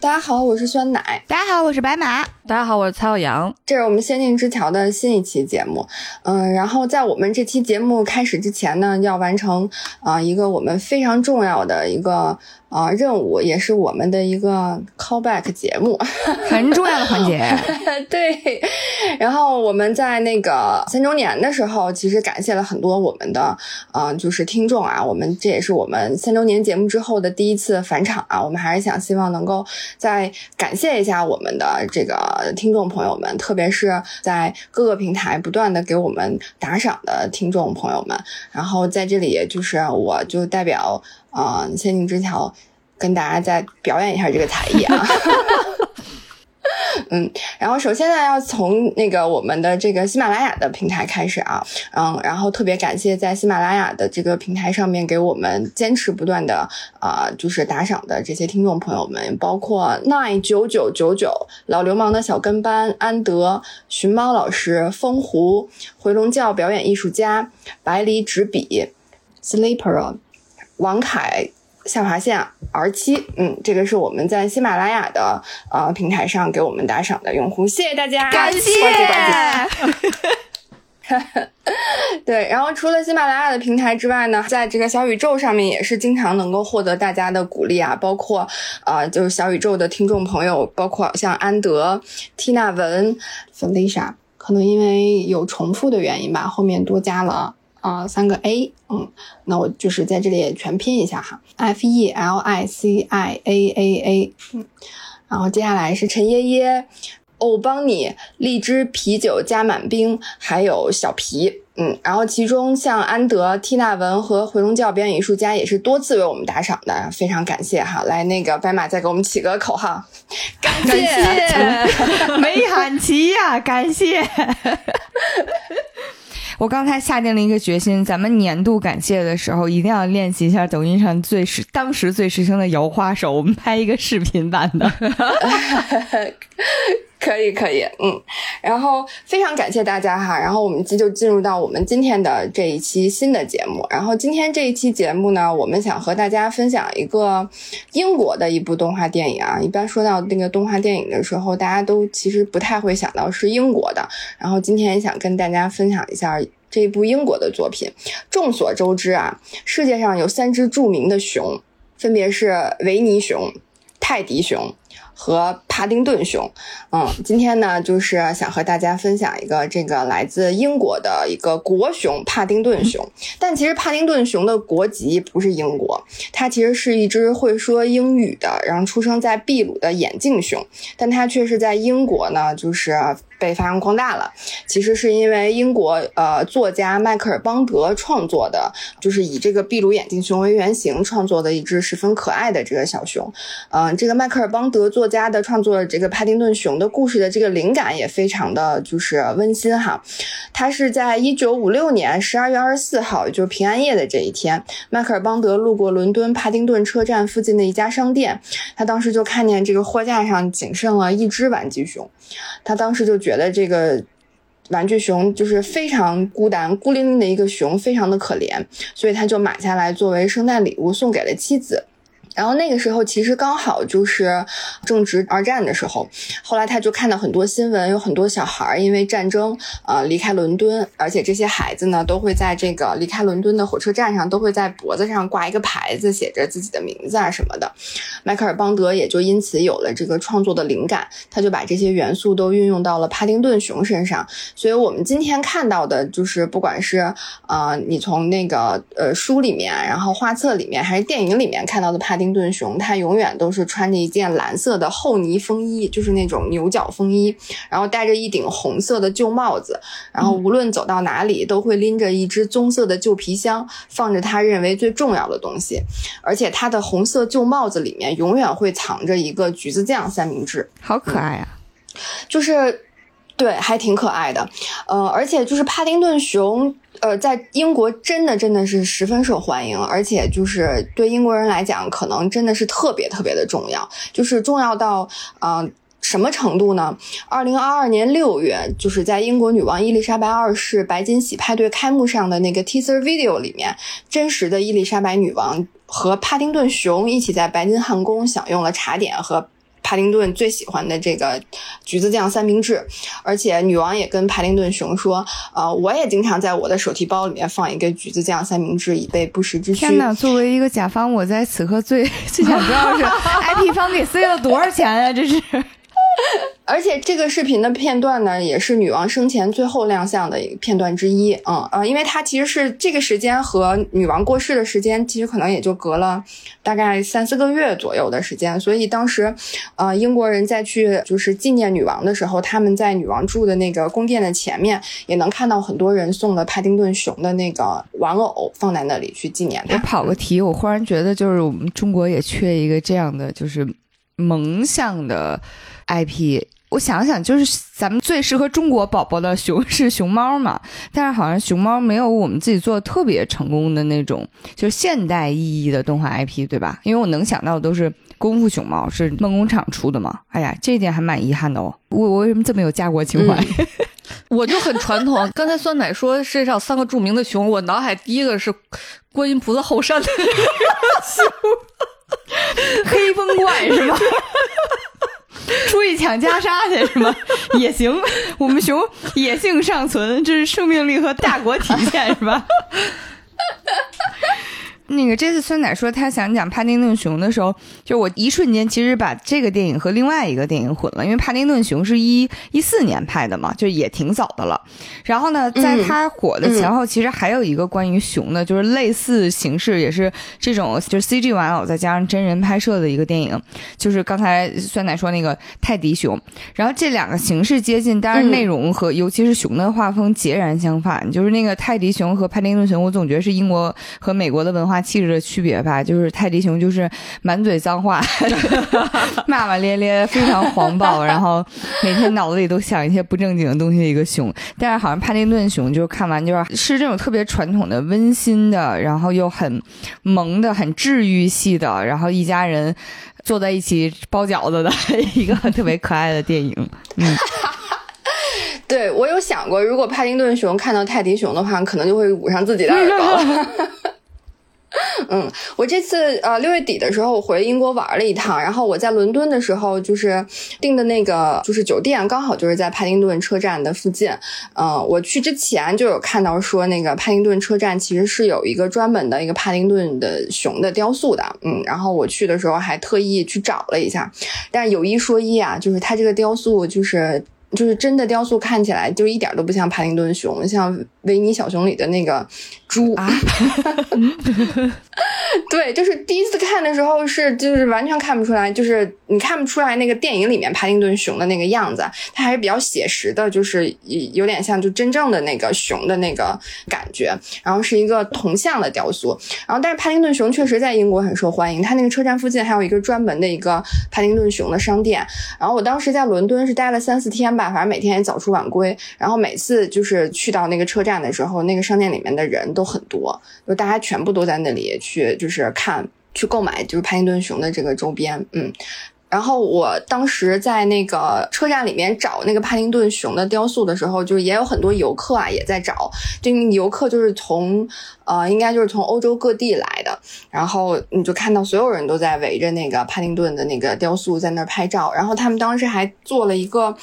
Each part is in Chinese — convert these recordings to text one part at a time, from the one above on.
大家好，我是酸奶。大家好，我是白马。大家好，我是蔡耀阳。这是我们《仙境之桥》的新一期节目。嗯，然后在我们这期节目开始之前呢，要完成啊一个我们非常重要的一个。啊，任务也是我们的一个 callback 节目，很重要的环节。对，然后我们在那个三周年的时候，其实感谢了很多我们的，嗯，就是听众啊。我们这也是我们三周年节目之后的第一次返场啊。我们还是想希望能够再感谢一下我们的这个听众朋友们，特别是在各个平台不断的给我们打赏的听众朋友们。然后在这里，就是我就代表。啊，仙境之桥，跟大家再表演一下这个才艺啊！嗯，然后首先呢，要从那个我们的这个喜马拉雅的平台开始啊，嗯，然后特别感谢在喜马拉雅的这个平台上面给我们坚持不断的啊，就是打赏的这些听众朋友们，包括 nine 九九九九、老流氓的小跟班、安德、寻猫老师、风狐、回笼觉表演艺术家、白梨纸笔、sleeper。王凯下划线 R 七，嗯，这个是我们在喜马拉雅的呃平台上给我们打赏的用户，谢谢大家，感谢。对，然后除了喜马拉雅的平台之外呢，在这个小宇宙上面也是经常能够获得大家的鼓励啊，包括呃就是小宇宙的听众朋友，包括像安德、缇娜文、Felicia，可能因为有重复的原因吧，后面多加了。啊，三个 A，嗯，那我就是在这里也全拼一下哈，F E L I C I A A A，嗯，然后接下来是陈耶耶，欧邦尼，荔枝啤酒加满冰，还有小皮，嗯，然后其中像安德、缇娜文和回笼觉表演艺术家也是多次为我们打赏的，非常感谢哈。来，那个白马再给我们起个口号，感谢，没喊齐呀，感谢。我刚才下定了一个决心，咱们年度感谢的时候一定要练习一下抖音上最时当时最时兴的摇花手，我们拍一个视频版的。可以可以，嗯，然后非常感谢大家哈，然后我们这就进入到我们今天的这一期新的节目。然后今天这一期节目呢，我们想和大家分享一个英国的一部动画电影啊。一般说到那个动画电影的时候，大家都其实不太会想到是英国的。然后今天想跟大家分享一下这一部英国的作品。众所周知啊，世界上有三只著名的熊，分别是维尼熊、泰迪熊。和帕丁顿熊，嗯，今天呢，就是想和大家分享一个这个来自英国的一个国熊帕丁顿熊。但其实帕丁顿熊的国籍不是英国，它其实是一只会说英语的，然后出生在秘鲁的眼镜熊，但它却是在英国呢，就是。被发扬光大了，其实是因为英国呃作家迈克尔邦德创作的，就是以这个秘鲁眼镜熊为原型创作的一只十分可爱的这个小熊。嗯，这个迈克尔邦德作家的创作这个帕丁顿熊的故事的这个灵感也非常的就是温馨哈。他是在一九五六年十二月二十四号，就是平安夜的这一天，迈克尔邦德路过伦敦帕丁顿车站附近的一家商店，他当时就看见这个货架上仅剩了一只玩具熊，他当时就觉。觉得这个玩具熊就是非常孤单、孤零零的一个熊，非常的可怜，所以他就买下来作为圣诞礼物送给了妻子。然后那个时候其实刚好就是正值二战的时候，后来他就看到很多新闻，有很多小孩因为战争呃离开伦敦，而且这些孩子呢都会在这个离开伦敦的火车站上都会在脖子上挂一个牌子，写着自己的名字啊什么的。迈克尔邦德也就因此有了这个创作的灵感，他就把这些元素都运用到了帕丁顿熊身上。所以我们今天看到的就是不管是呃你从那个呃书里面，然后画册里面，还是电影里面看到的帕丁。顿熊，它永远都是穿着一件蓝色的厚呢风衣，就是那种牛角风衣，然后戴着一顶红色的旧帽子，然后无论走到哪里，都会拎着一只棕色的旧皮箱，放着他认为最重要的东西，而且他的红色旧帽子里面永远会藏着一个橘子酱三明治，好可爱啊！就是对，还挺可爱的，呃，而且就是帕丁顿熊。呃，在英国真的真的是十分受欢迎，而且就是对英国人来讲，可能真的是特别特别的重要，就是重要到呃什么程度呢？二零二二年六月，就是在英国女王伊丽莎白二世白金禧派对开幕上的那个 teaser video 里面，真实的伊丽莎白女王和帕丁顿熊一起在白金汉宫享用了茶点和。帕丁顿最喜欢的这个橘子酱三明治，而且女王也跟帕丁顿熊说，呃，我也经常在我的手提包里面放一个橘子酱三明治，以备不时之需。天哪！作为一个甲方，我在此刻最最想知道是 IP 方给塞了多少钱啊？这是。而且这个视频的片段呢，也是女王生前最后亮相的一个片段之一。嗯呃，因为它其实是这个时间和女王过世的时间，其实可能也就隔了大概三四个月左右的时间。所以当时，呃，英国人在去就是纪念女王的时候，他们在女王住的那个宫殿的前面，也能看到很多人送了帕丁顿熊的那个玩偶放在那里去纪念他。我跑个题，我忽然觉得就是我们中国也缺一个这样的就是萌向的 IP。我想想，就是咱们最适合中国宝宝的熊 是熊猫嘛，但是好像熊猫没有我们自己做的特别成功的那种，就是现代意义的动画 IP，对吧？因为我能想到的都是功夫熊猫，是梦工厂出的嘛。哎呀，这一点还蛮遗憾的哦。我我为什么这么有家国情怀？我就很传统。刚才酸奶说世界上三个著名的熊，我脑海第一个是观音菩萨后山的熊，黑风怪是吧？出去抢袈裟去是吗？也行，我们熊野性尚存，这是生命力和大国体现是吧？那个这次酸奶说他想讲帕丁顿熊的时候，就我一瞬间其实把这个电影和另外一个电影混了，因为帕丁顿熊是一一四年拍的嘛，就也挺早的了。然后呢，在他火的前后，其实还有一个关于熊的，就是类似形式，也是这种就是 CG 玩偶再加上真人拍摄的一个电影，就是刚才酸奶说那个泰迪熊。然后这两个形式接近，但是内容和尤其是熊的画风截然相反。就是那个泰迪熊和帕丁顿熊，我总觉得是英国和美国的文化。气质的区别吧，就是泰迪熊就是满嘴脏话，骂骂咧咧，非常黄暴，然后每天脑子里都想一些不正经的东西的一个熊。但是好像帕丁顿熊就是看完就是是这种特别传统的、温馨的，然后又很萌的、很治愈系的，然后一家人坐在一起包饺子的一个特别可爱的电影。嗯，对我有想过，如果帕丁顿熊看到泰迪熊的话，可能就会捂上自己的耳朵。嗯，我这次呃六月底的时候，我回英国玩了一趟，然后我在伦敦的时候，就是订的那个就是酒店，刚好就是在帕丁顿车站的附近。嗯，我去之前就有看到说，那个帕丁顿车站其实是有一个专门的一个帕丁顿的熊的雕塑的。嗯，然后我去的时候还特意去找了一下，但有一说一啊，就是它这个雕塑就是就是真的雕塑看起来就一点都不像帕丁顿熊，像维尼小熊里的那个。猪啊，对，就是第一次看的时候是就是完全看不出来，就是你看不出来那个电影里面帕丁顿熊的那个样子，它还是比较写实的，就是有点像就真正的那个熊的那个感觉。然后是一个铜像的雕塑，然后但是帕丁顿熊确实在英国很受欢迎，它那个车站附近还有一个专门的一个帕丁顿熊的商店。然后我当时在伦敦是待了三四天吧，反正每天也早出晚归，然后每次就是去到那个车站的时候，那个商店里面的人。都很多，就大家全部都在那里去，就是看去购买，就是帕丁顿熊的这个周边，嗯。然后我当时在那个车站里面找那个帕丁顿熊的雕塑的时候，就也有很多游客啊也在找，这游客就是从呃，应该就是从欧洲各地来的，然后你就看到所有人都在围着那个帕丁顿的那个雕塑在那儿拍照，然后他们当时还做了一个。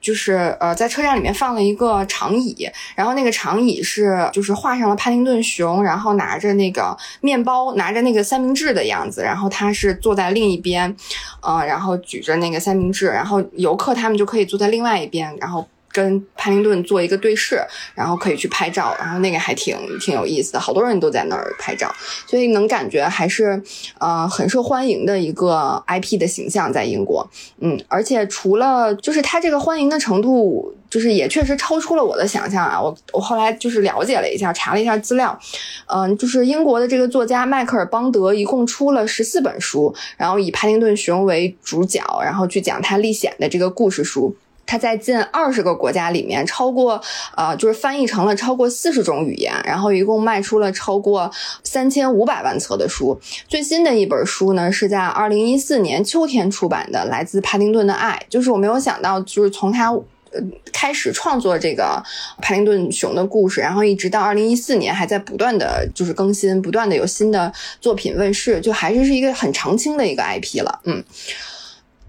就是呃，在车站里面放了一个长椅，然后那个长椅是就是画上了帕丁顿熊，然后拿着那个面包，拿着那个三明治的样子，然后他是坐在另一边，呃，然后举着那个三明治，然后游客他们就可以坐在另外一边，然后。跟帕丁顿做一个对视，然后可以去拍照，然后那个还挺挺有意思的，好多人都在那儿拍照，所以能感觉还是呃很受欢迎的一个 IP 的形象在英国，嗯，而且除了就是它这个欢迎的程度，就是也确实超出了我的想象啊，我我后来就是了解了一下，查了一下资料，嗯，就是英国的这个作家迈克尔邦德一共出了十四本书，然后以帕丁顿熊为主角，然后去讲他历险的这个故事书。它在近二十个国家里面，超过呃，就是翻译成了超过四十种语言，然后一共卖出了超过三千五百万册的书。最新的一本书呢，是在二零一四年秋天出版的，来自帕丁顿的爱。就是我没有想到，就是从他呃开始创作这个帕丁顿熊的故事，然后一直到二零一四年，还在不断的就是更新，不断的有新的作品问世，就还是是一个很长青的一个 IP 了，嗯。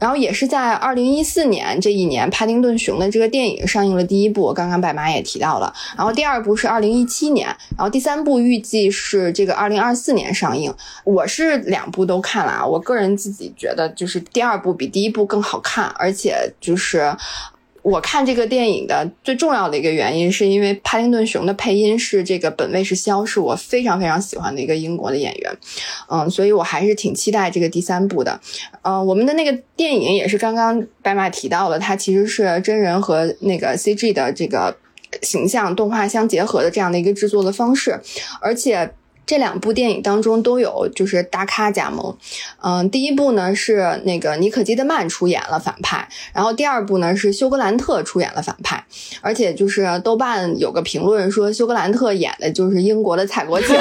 然后也是在二零一四年这一年，帕丁顿熊的这个电影上映了第一部，刚刚白马也提到了。然后第二部是二零一七年，然后第三部预计是这个二零二四年上映。我是两部都看了啊，我个人自己觉得就是第二部比第一部更好看，而且就是。我看这个电影的最重要的一个原因，是因为帕丁顿熊的配音是这个本卫士肖，是我非常非常喜欢的一个英国的演员，嗯，所以我还是挺期待这个第三部的。嗯，我们的那个电影也是刚刚白马提到了，它其实是真人和那个 CG 的这个形象动画相结合的这样的一个制作的方式，而且。这两部电影当中都有就是大咖加盟，嗯，第一部呢是那个尼可基德曼出演了反派，然后第二部呢是休格兰特出演了反派，而且就是豆瓣有个评论说休格兰特演的就是英国的蔡国庆。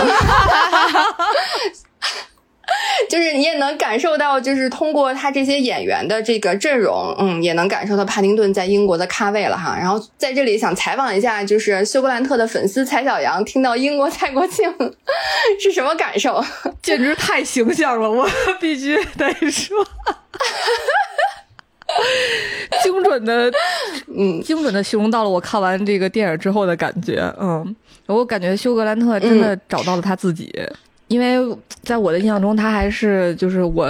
就是你也能感受到，就是通过他这些演员的这个阵容，嗯，也能感受到帕丁顿在英国的咖位了哈。然后在这里想采访一下，就是休格兰特的粉丝蔡小杨，听到英国蔡国庆 是什么感受？简直太形象了，我必须得说，精准的，嗯，精准的形容到了我看完这个电影之后的感觉。嗯，我感觉休格兰特真的找到了他自己。因为在我的印象中，他还是就是我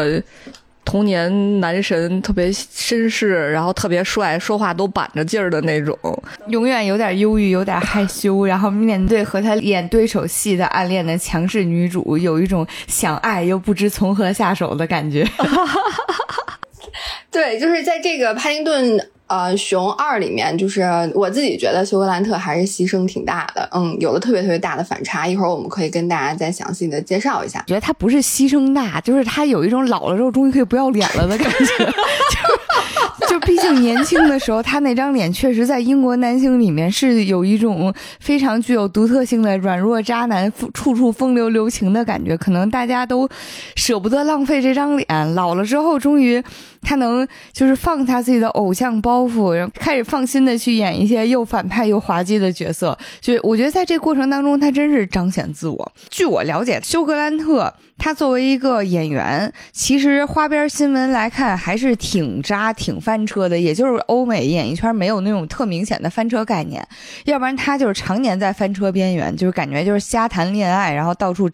童年男神，特别绅士，然后特别帅，说话都板着劲儿的那种，永远有点忧郁，有点害羞，然后面对和他演对手戏的暗恋的强势女主，有一种想爱又不知从何下手的感觉。对，就是在这个帕丁顿。呃，熊二里面就是我自己觉得休格兰特还是牺牲挺大的，嗯，有了特别特别大的反差。一会儿我们可以跟大家再详细的介绍一下。觉得他不是牺牲大，就是他有一种老了之后终于可以不要脸了的感觉。就毕竟年轻的时候，他那张脸确实在英国男星里面是有一种非常具有独特性的软弱渣男，处处风流留情的感觉。可能大家都舍不得浪费这张脸，老了之后终于他能就是放下自己的偶像包袱，然后开始放心的去演一些又反派又滑稽的角色。就我觉得在这过程当中，他真是彰显自我。据我了解，休格兰特。他作为一个演员，其实花边新闻来看还是挺渣、挺翻车的。也就是欧美演艺圈没有那种特明显的翻车概念，要不然他就是常年在翻车边缘，就是感觉就是瞎谈恋爱，然后到处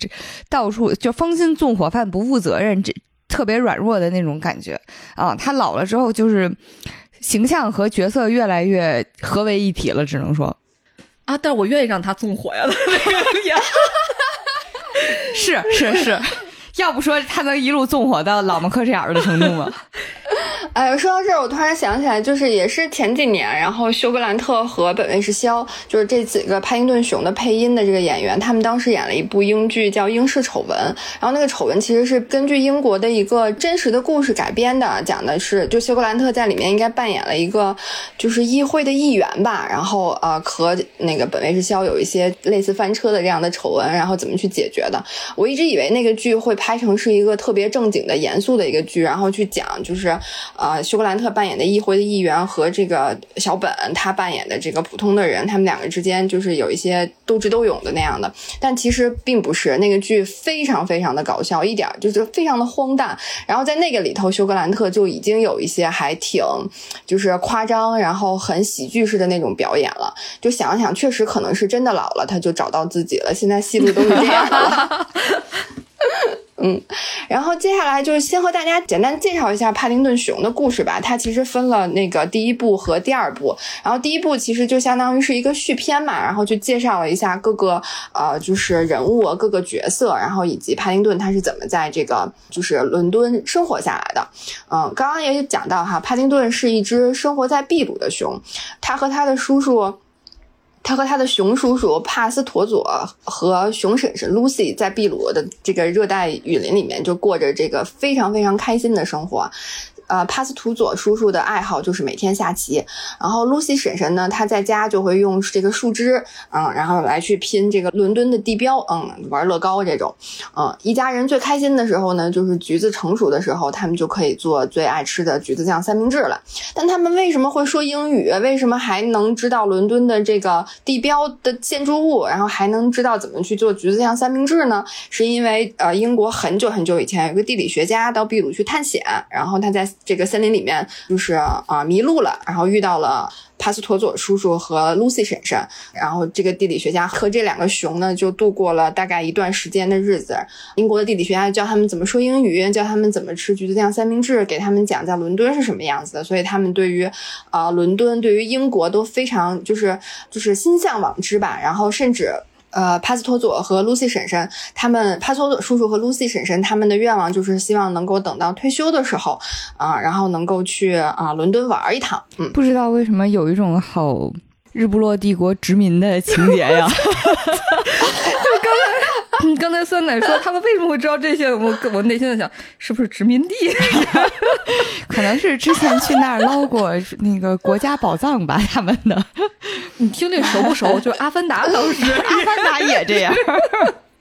到处就芳心纵火犯、不负责任，这特别软弱的那种感觉啊。他老了之后，就是形象和角色越来越合为一体了，只能说啊。但是我愿意让他纵火呀，那个脸。是是是，要不说他能一路纵火到老么克这样的程度吗？哎，说到这儿，我突然想起来，就是也是前几年，然后休格兰特和本卫士肖，就是这几个帕丁顿熊的配音的这个演员，他们当时演了一部英剧叫《英式丑闻》，然后那个丑闻其实是根据英国的一个真实的故事改编的，讲的是就休格兰特在里面应该扮演了一个就是议会的议员吧，然后呃和那个本卫士肖有一些类似翻车的这样的丑闻，然后怎么去解决的。我一直以为那个剧会拍拍成是一个特别正经的、严肃的一个剧，然后去讲就是。啊，休格兰特扮演的议会的议员和这个小本他扮演的这个普通的人，他们两个之间就是有一些斗智斗勇的那样的，但其实并不是。那个剧非常非常的搞笑，一点就是非常的荒诞。然后在那个里头，休格兰特就已经有一些还挺就是夸张，然后很喜剧式的那种表演了。就想想，确实可能是真的老了，他就找到自己了。现在戏路都是这样的。嗯，然后接下来就是先和大家简单介绍一下帕丁顿熊的故事吧。它其实分了那个第一部和第二部，然后第一部其实就相当于是一个续篇嘛，然后就介绍了一下各个呃就是人物各个角色，然后以及帕丁顿他是怎么在这个就是伦敦生活下来的。嗯，刚刚也讲到哈，帕丁顿是一只生活在秘鲁的熊，他和他的叔叔。他和他的熊叔叔帕斯陀佐和熊婶婶 Lucy 在秘鲁的这个热带雨林里面，就过着这个非常非常开心的生活。呃，帕斯图佐叔叔的爱好就是每天下棋，然后露西婶婶呢，她在家就会用这个树枝，嗯，然后来去拼这个伦敦的地标，嗯，玩乐高这种，嗯，一家人最开心的时候呢，就是橘子成熟的时候，他们就可以做最爱吃的橘子酱三明治了。但他们为什么会说英语？为什么还能知道伦敦的这个地标的建筑物？然后还能知道怎么去做橘子酱三明治呢？是因为呃，英国很久很久以前有个地理学家到秘鲁去探险，然后他在这个森林里面，就是啊迷路了，然后遇到了帕斯托佐叔叔和 Lucy 婶婶，然后这个地理学家和这两个熊呢就度过了大概一段时间的日子。英国的地理学家教他们怎么说英语，教他们怎么吃橘子酱三明治，给他们讲在伦敦是什么样子的，所以他们对于啊伦敦，对于英国都非常就是就是心向往之吧，然后甚至。呃，帕斯托佐和露西婶婶，他们帕斯托佐叔叔和露西婶婶他们的愿望就是希望能够等到退休的时候啊，然后能够去啊伦敦玩一趟。嗯，不知道为什么有一种好日不落帝国殖民的情节呀。就刚才 酸奶说他们为什么会知道这些？我我内心在想，是不是殖民地？可能是之前去那儿捞过那个国家宝藏吧，他们的。你听这熟不熟？就是《阿凡达》当时，《阿凡达》也这样。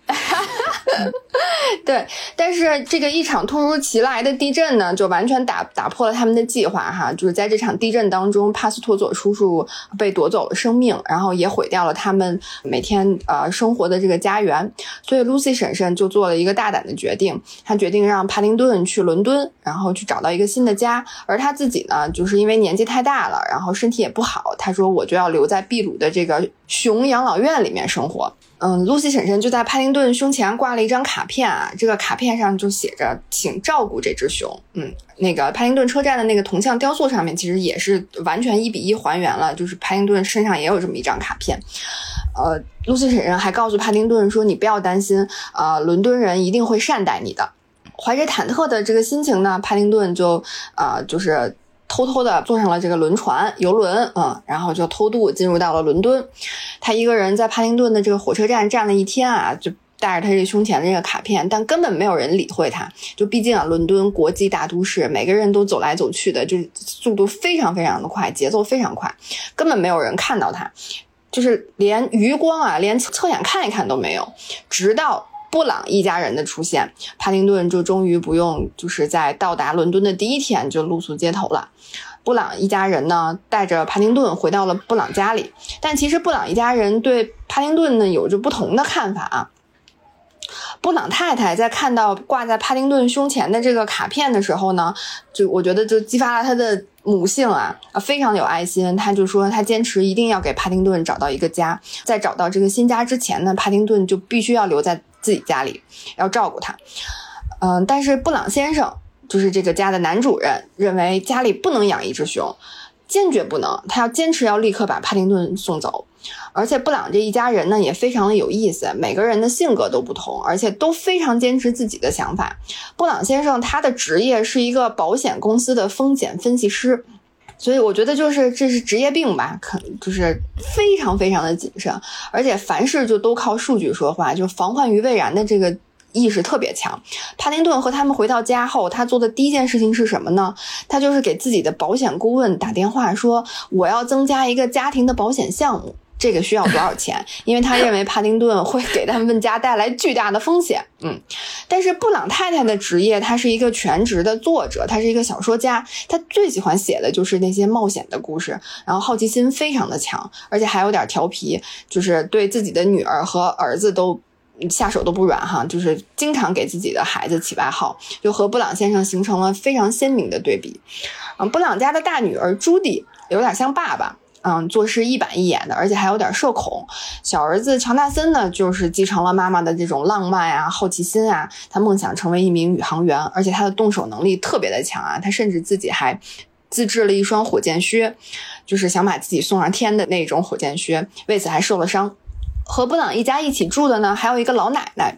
对，但是这个一场突如其来的地震呢，就完全打打破了他们的计划哈。就是在这场地震当中，帕斯托佐叔叔被夺走了生命，然后也毁掉了他们每天呃生活的这个家园。所以，Lucy 婶婶就做了一个大胆的决定，她决定让帕丁顿去伦敦，然后去找到一个新的家。而她自己呢，就是因为年纪太大了，然后身体也不好，她说我就要留在秘鲁的这个熊养老院里面生活。嗯，露西婶婶就在帕丁顿胸前挂了一张卡片啊，这个卡片上就写着“请照顾这只熊”。嗯，那个帕丁顿车站的那个铜像雕塑上面其实也是完全一比一还原了，就是帕丁顿身上也有这么一张卡片。呃，露西婶婶还告诉帕丁顿说：“你不要担心，呃，伦敦人一定会善待你的。”怀着忐忑的这个心情呢，帕丁顿就呃就是。偷偷的坐上了这个轮船游轮，嗯，然后就偷渡进入到了伦敦。他一个人在帕丁顿的这个火车站站了一天啊，就带着他这胸前的这个卡片，但根本没有人理会他。就毕竟啊，伦敦国际大都市，每个人都走来走去的，就速度非常非常的快，节奏非常快，根本没有人看到他，就是连余光啊，连侧眼看一看都没有。直到。布朗一家人的出现，帕丁顿就终于不用就是在到达伦敦的第一天就露宿街头了。布朗一家人呢，带着帕丁顿回到了布朗家里，但其实布朗一家人对帕丁顿呢有着不同的看法啊。布朗太太在看到挂在帕丁顿胸前的这个卡片的时候呢，就我觉得就激发了他的母性啊，非常有爱心。他就说他坚持一定要给帕丁顿找到一个家，在找到这个新家之前呢，帕丁顿就必须要留在。自己家里要照顾他，嗯，但是布朗先生就是这个家的男主人，认为家里不能养一只熊，坚决不能，他要坚持要立刻把帕丁顿送走。而且布朗这一家人呢也非常的有意思，每个人的性格都不同，而且都非常坚持自己的想法。布朗先生他的职业是一个保险公司的风险分析师。所以我觉得就是这是职业病吧，可就是非常非常的谨慎，而且凡事就都靠数据说话，就防患于未然的这个意识特别强。帕丁顿和他们回到家后，他做的第一件事情是什么呢？他就是给自己的保险顾问打电话说，我要增加一个家庭的保险项目。这个需要多少钱？因为他认为帕丁顿会给他们家带来巨大的风险。嗯，但是布朗太太的职业，她是一个全职的作者，她是一个小说家，她最喜欢写的就是那些冒险的故事，然后好奇心非常的强，而且还有点调皮，就是对自己的女儿和儿子都下手都不软哈，就是经常给自己的孩子起外号，就和布朗先生形成了非常鲜明的对比。嗯，布朗家的大女儿朱迪有点像爸爸。嗯，做事一板一眼的，而且还有点社恐。小儿子乔纳森呢，就是继承了妈妈的这种浪漫啊、好奇心啊，他梦想成为一名宇航员，而且他的动手能力特别的强啊，他甚至自己还自制了一双火箭靴，就是想把自己送上天的那种火箭靴，为此还受了伤。和布朗一家一起住的呢，还有一个老奶奶。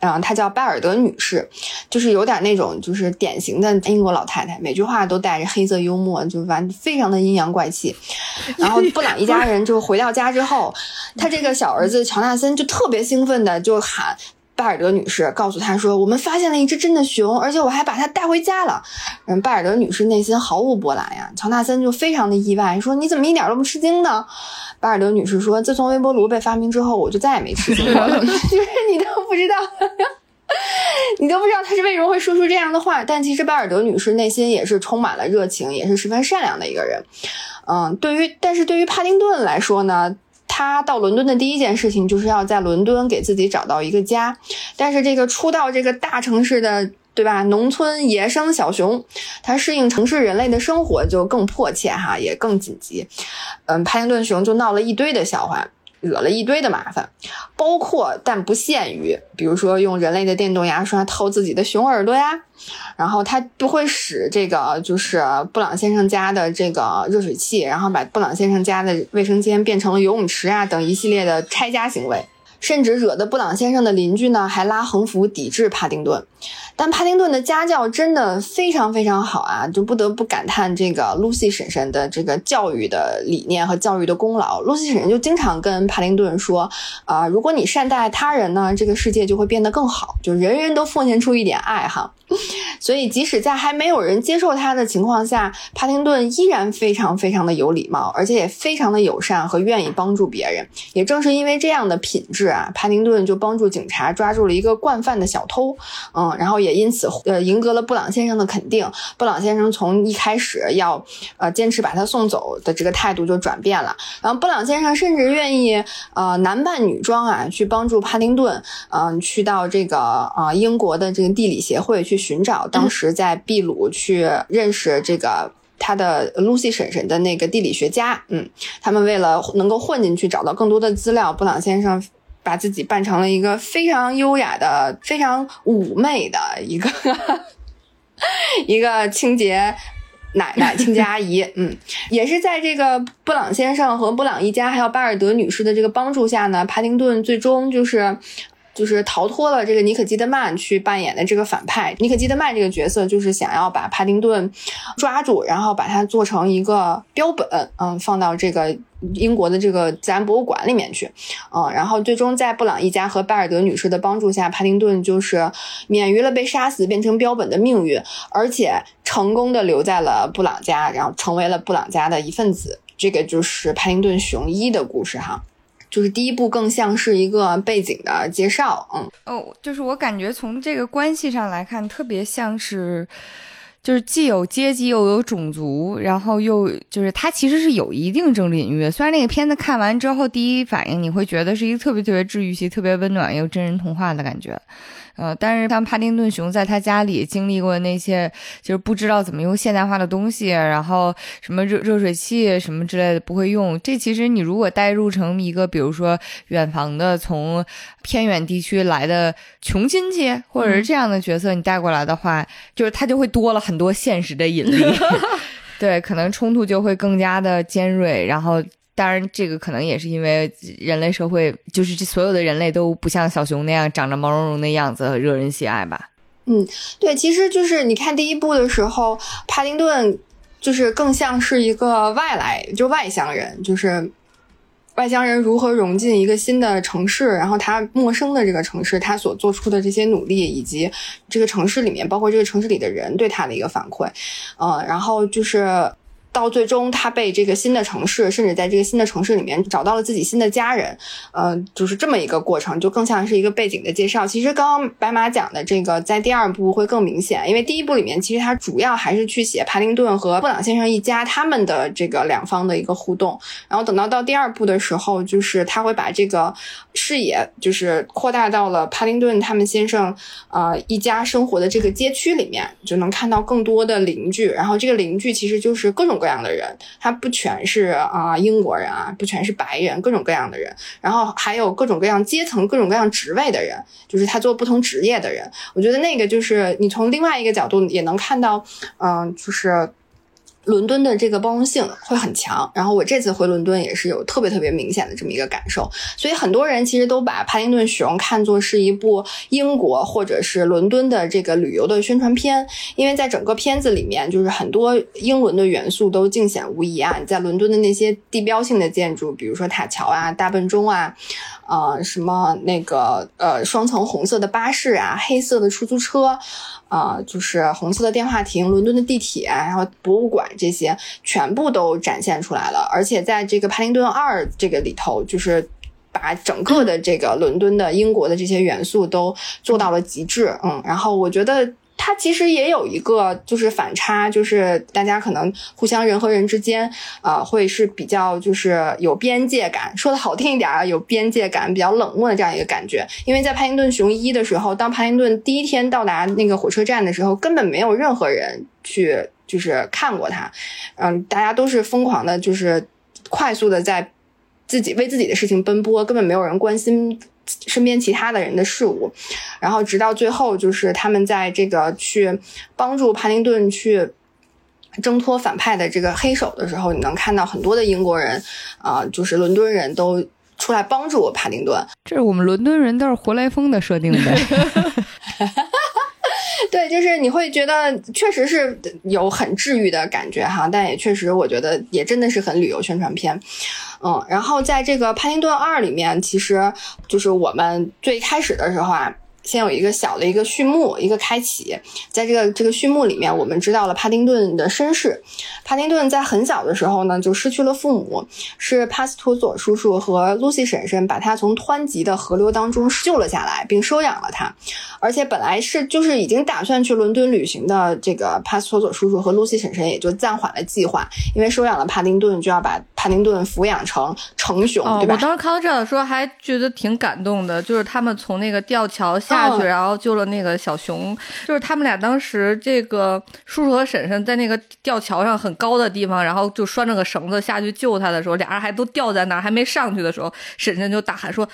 嗯，她叫拜尔德女士，就是有点那种，就是典型的英国老太太，每句话都带着黑色幽默，就完非常的阴阳怪气。然后布朗一家人就回到家之后，他这个小儿子乔纳森就特别兴奋的就喊。拜尔德女士告诉他说：“我们发现了一只真的熊，而且我还把它带回家了。”嗯，拜尔德女士内心毫无波澜呀。乔纳森就非常的意外，说：“你怎么一点都不吃惊呢？”拜尔德女士说：“自从微波炉被发明之后，我就再也没吃惊过了。”就是你都不知道，你都不知道他是为什么会说出这样的话。但其实巴尔德女士内心也是充满了热情，也是十分善良的一个人。嗯，对于，但是对于帕丁顿来说呢？他到伦敦的第一件事情就是要在伦敦给自己找到一个家，但是这个初到这个大城市的对吧？农村野生小熊，它适应城市人类的生活就更迫切哈，也更紧急。嗯，帕丁顿熊就闹了一堆的笑话。惹了一堆的麻烦，包括但不限于，比如说用人类的电动牙刷掏自己的熊耳朵呀，然后他不会使这个就是布朗先生家的这个热水器，然后把布朗先生家的卫生间变成了游泳池啊等一系列的拆家行为。甚至惹得布朗先生的邻居呢，还拉横幅抵制帕丁顿。但帕丁顿的家教真的非常非常好啊，就不得不感叹这个露西婶婶的这个教育的理念和教育的功劳。露西婶婶就经常跟帕丁顿说：“啊，如果你善待他人呢，这个世界就会变得更好。就人人都奉献出一点爱哈。”所以，即使在还没有人接受他的情况下，帕丁顿依然非常非常的有礼貌，而且也非常的友善和愿意帮助别人。也正是因为这样的品质啊，帕丁顿就帮助警察抓住了一个惯犯的小偷。嗯，然后也因此呃赢得了布朗先生的肯定。布朗先生从一开始要呃坚持把他送走的这个态度就转变了。然后布朗先生甚至愿意呃男扮女装啊去帮助帕丁顿，嗯，去到这个啊英国的这个地理协会去。寻找当时在秘鲁去认识这个他的 Lucy 婶婶的那个地理学家，嗯，他们为了能够混进去找到更多的资料，布朗先生把自己扮成了一个非常优雅的、非常妩媚的一个 一个清洁奶奶、清洁阿姨，嗯，也是在这个布朗先生和布朗一家还有巴尔德女士的这个帮助下呢，帕丁顿最终就是。就是逃脱了这个尼可基德曼去扮演的这个反派，尼可基德曼这个角色就是想要把帕丁顿抓住，然后把它做成一个标本，嗯，放到这个英国的这个自然博物馆里面去，嗯，然后最终在布朗一家和拜尔德女士的帮助下，帕丁顿就是免于了被杀死变成标本的命运，而且成功的留在了布朗家，然后成为了布朗家的一份子。这个就是帕丁顿熊一的故事哈。就是第一部更像是一个背景的介绍，嗯，哦，就是我感觉从这个关系上来看，特别像是，就是既有阶级又有种族，然后又就是它其实是有一定政治隐喻。虽然那个片子看完之后，第一反应你会觉得是一个特别特别治愈系、特别温暖又真人童话的感觉。呃，但是像帕丁顿熊在他家里经历过那些，就是不知道怎么用现代化的东西，然后什么热热水器什么之类的不会用。这其实你如果代入成一个，比如说远房的从偏远地区来的穷亲戚，或者是这样的角色，你带过来的话，就是他就会多了很多现实的引力。对，可能冲突就会更加的尖锐，然后。当然，这个可能也是因为人类社会，就是这所有的人类都不像小熊那样长着毛茸茸的样子，惹人喜爱吧？嗯，对，其实就是你看第一部的时候，帕丁顿就是更像是一个外来，就外乡人，就是外乡人如何融进一个新的城市，然后他陌生的这个城市，他所做出的这些努力，以及这个城市里面，包括这个城市里的人对他的一个反馈，嗯，然后就是。到最终，他被这个新的城市，甚至在这个新的城市里面找到了自己新的家人，呃，就是这么一个过程，就更像是一个背景的介绍。其实刚刚白马讲的这个，在第二部会更明显，因为第一部里面其实他主要还是去写帕丁顿和布朗先生一家他们的这个两方的一个互动。然后等到到第二部的时候，就是他会把这个视野就是扩大到了帕丁顿他们先生呃一家生活的这个街区里面，就能看到更多的邻居。然后这个邻居其实就是各种各。样的人，他不全是啊英国人啊，不全是白人，各种各样的人，然后还有各种各样阶层、各种各样职位的人，就是他做不同职业的人。我觉得那个就是你从另外一个角度也能看到，嗯，就是。伦敦的这个包容性会很强，然后我这次回伦敦也是有特别特别明显的这么一个感受，所以很多人其实都把《帕丁顿熊》看作是一部英国或者是伦敦的这个旅游的宣传片，因为在整个片子里面，就是很多英伦的元素都尽显无疑啊。你在伦敦的那些地标性的建筑，比如说塔桥啊、大笨钟啊。呃，什么那个呃，双层红色的巴士啊，黑色的出租车，啊，就是红色的电话亭，伦敦的地铁，然后博物馆这些全部都展现出来了。而且在这个帕丁顿二这个里头，就是把整个的这个伦敦的英国的这些元素都做到了极致。嗯，然后我觉得它其实也有一个就是反差，就是大家可能互相人和人之间，呃，会是比较就是有边界感，说的好听一点啊，有边界感，比较冷漠的这样一个感觉。因为在帕丁顿熊一的时候，当帕丁顿第一天到达那个火车站的时候，根本没有任何人去就是看过他，嗯，大家都是疯狂的，就是快速的在自己为自己的事情奔波，根本没有人关心。身边其他的人的事物，然后直到最后，就是他们在这个去帮助帕丁顿去挣脱反派的这个黑手的时候，你能看到很多的英国人啊，就是伦敦人都出来帮助我帕丁顿。这是我们伦敦人都是活雷锋的设定呗。对，就是你会觉得确实是有很治愈的感觉哈，但也确实我觉得也真的是很旅游宣传片。嗯，然后在这个《帕丁顿二》里面，其实就是我们最开始的时候啊。先有一个小的一个序幕，一个开启。在这个这个序幕里面，我们知道了帕丁顿的身世。帕丁顿在很小的时候呢，就失去了父母，是帕斯图佐叔叔和露西婶婶把他从湍急的河流当中救了下来，并收养了他。而且本来是就是已经打算去伦敦旅行的这个帕斯图佐叔叔和露西婶婶也就暂缓了计划，因为收养了帕丁顿，就要把帕丁顿抚养成成熊，对吧？我当时看到这的时候还觉得挺感动的，就是他们从那个吊桥下。下去，然后救了那个小熊，就是他们俩当时这个叔叔和婶婶在那个吊桥上很高的地方，然后就拴着个绳子下去救他的时候，俩人还都吊在那儿，还没上去的时候，婶婶就大喊说：“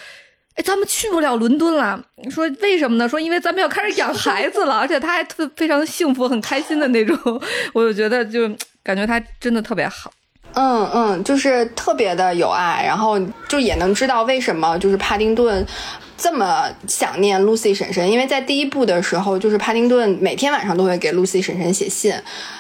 哎，咱们去不了伦敦了。”说为什么呢？说因为咱们要开始养孩子了，而且他还特非常幸福、很开心的那种。我就觉得，就感觉他真的特别好。嗯嗯，就是特别的有爱，然后就也能知道为什么就是帕丁顿。这么想念露西婶婶，因为在第一部的时候，就是帕丁顿每天晚上都会给露西婶婶写信，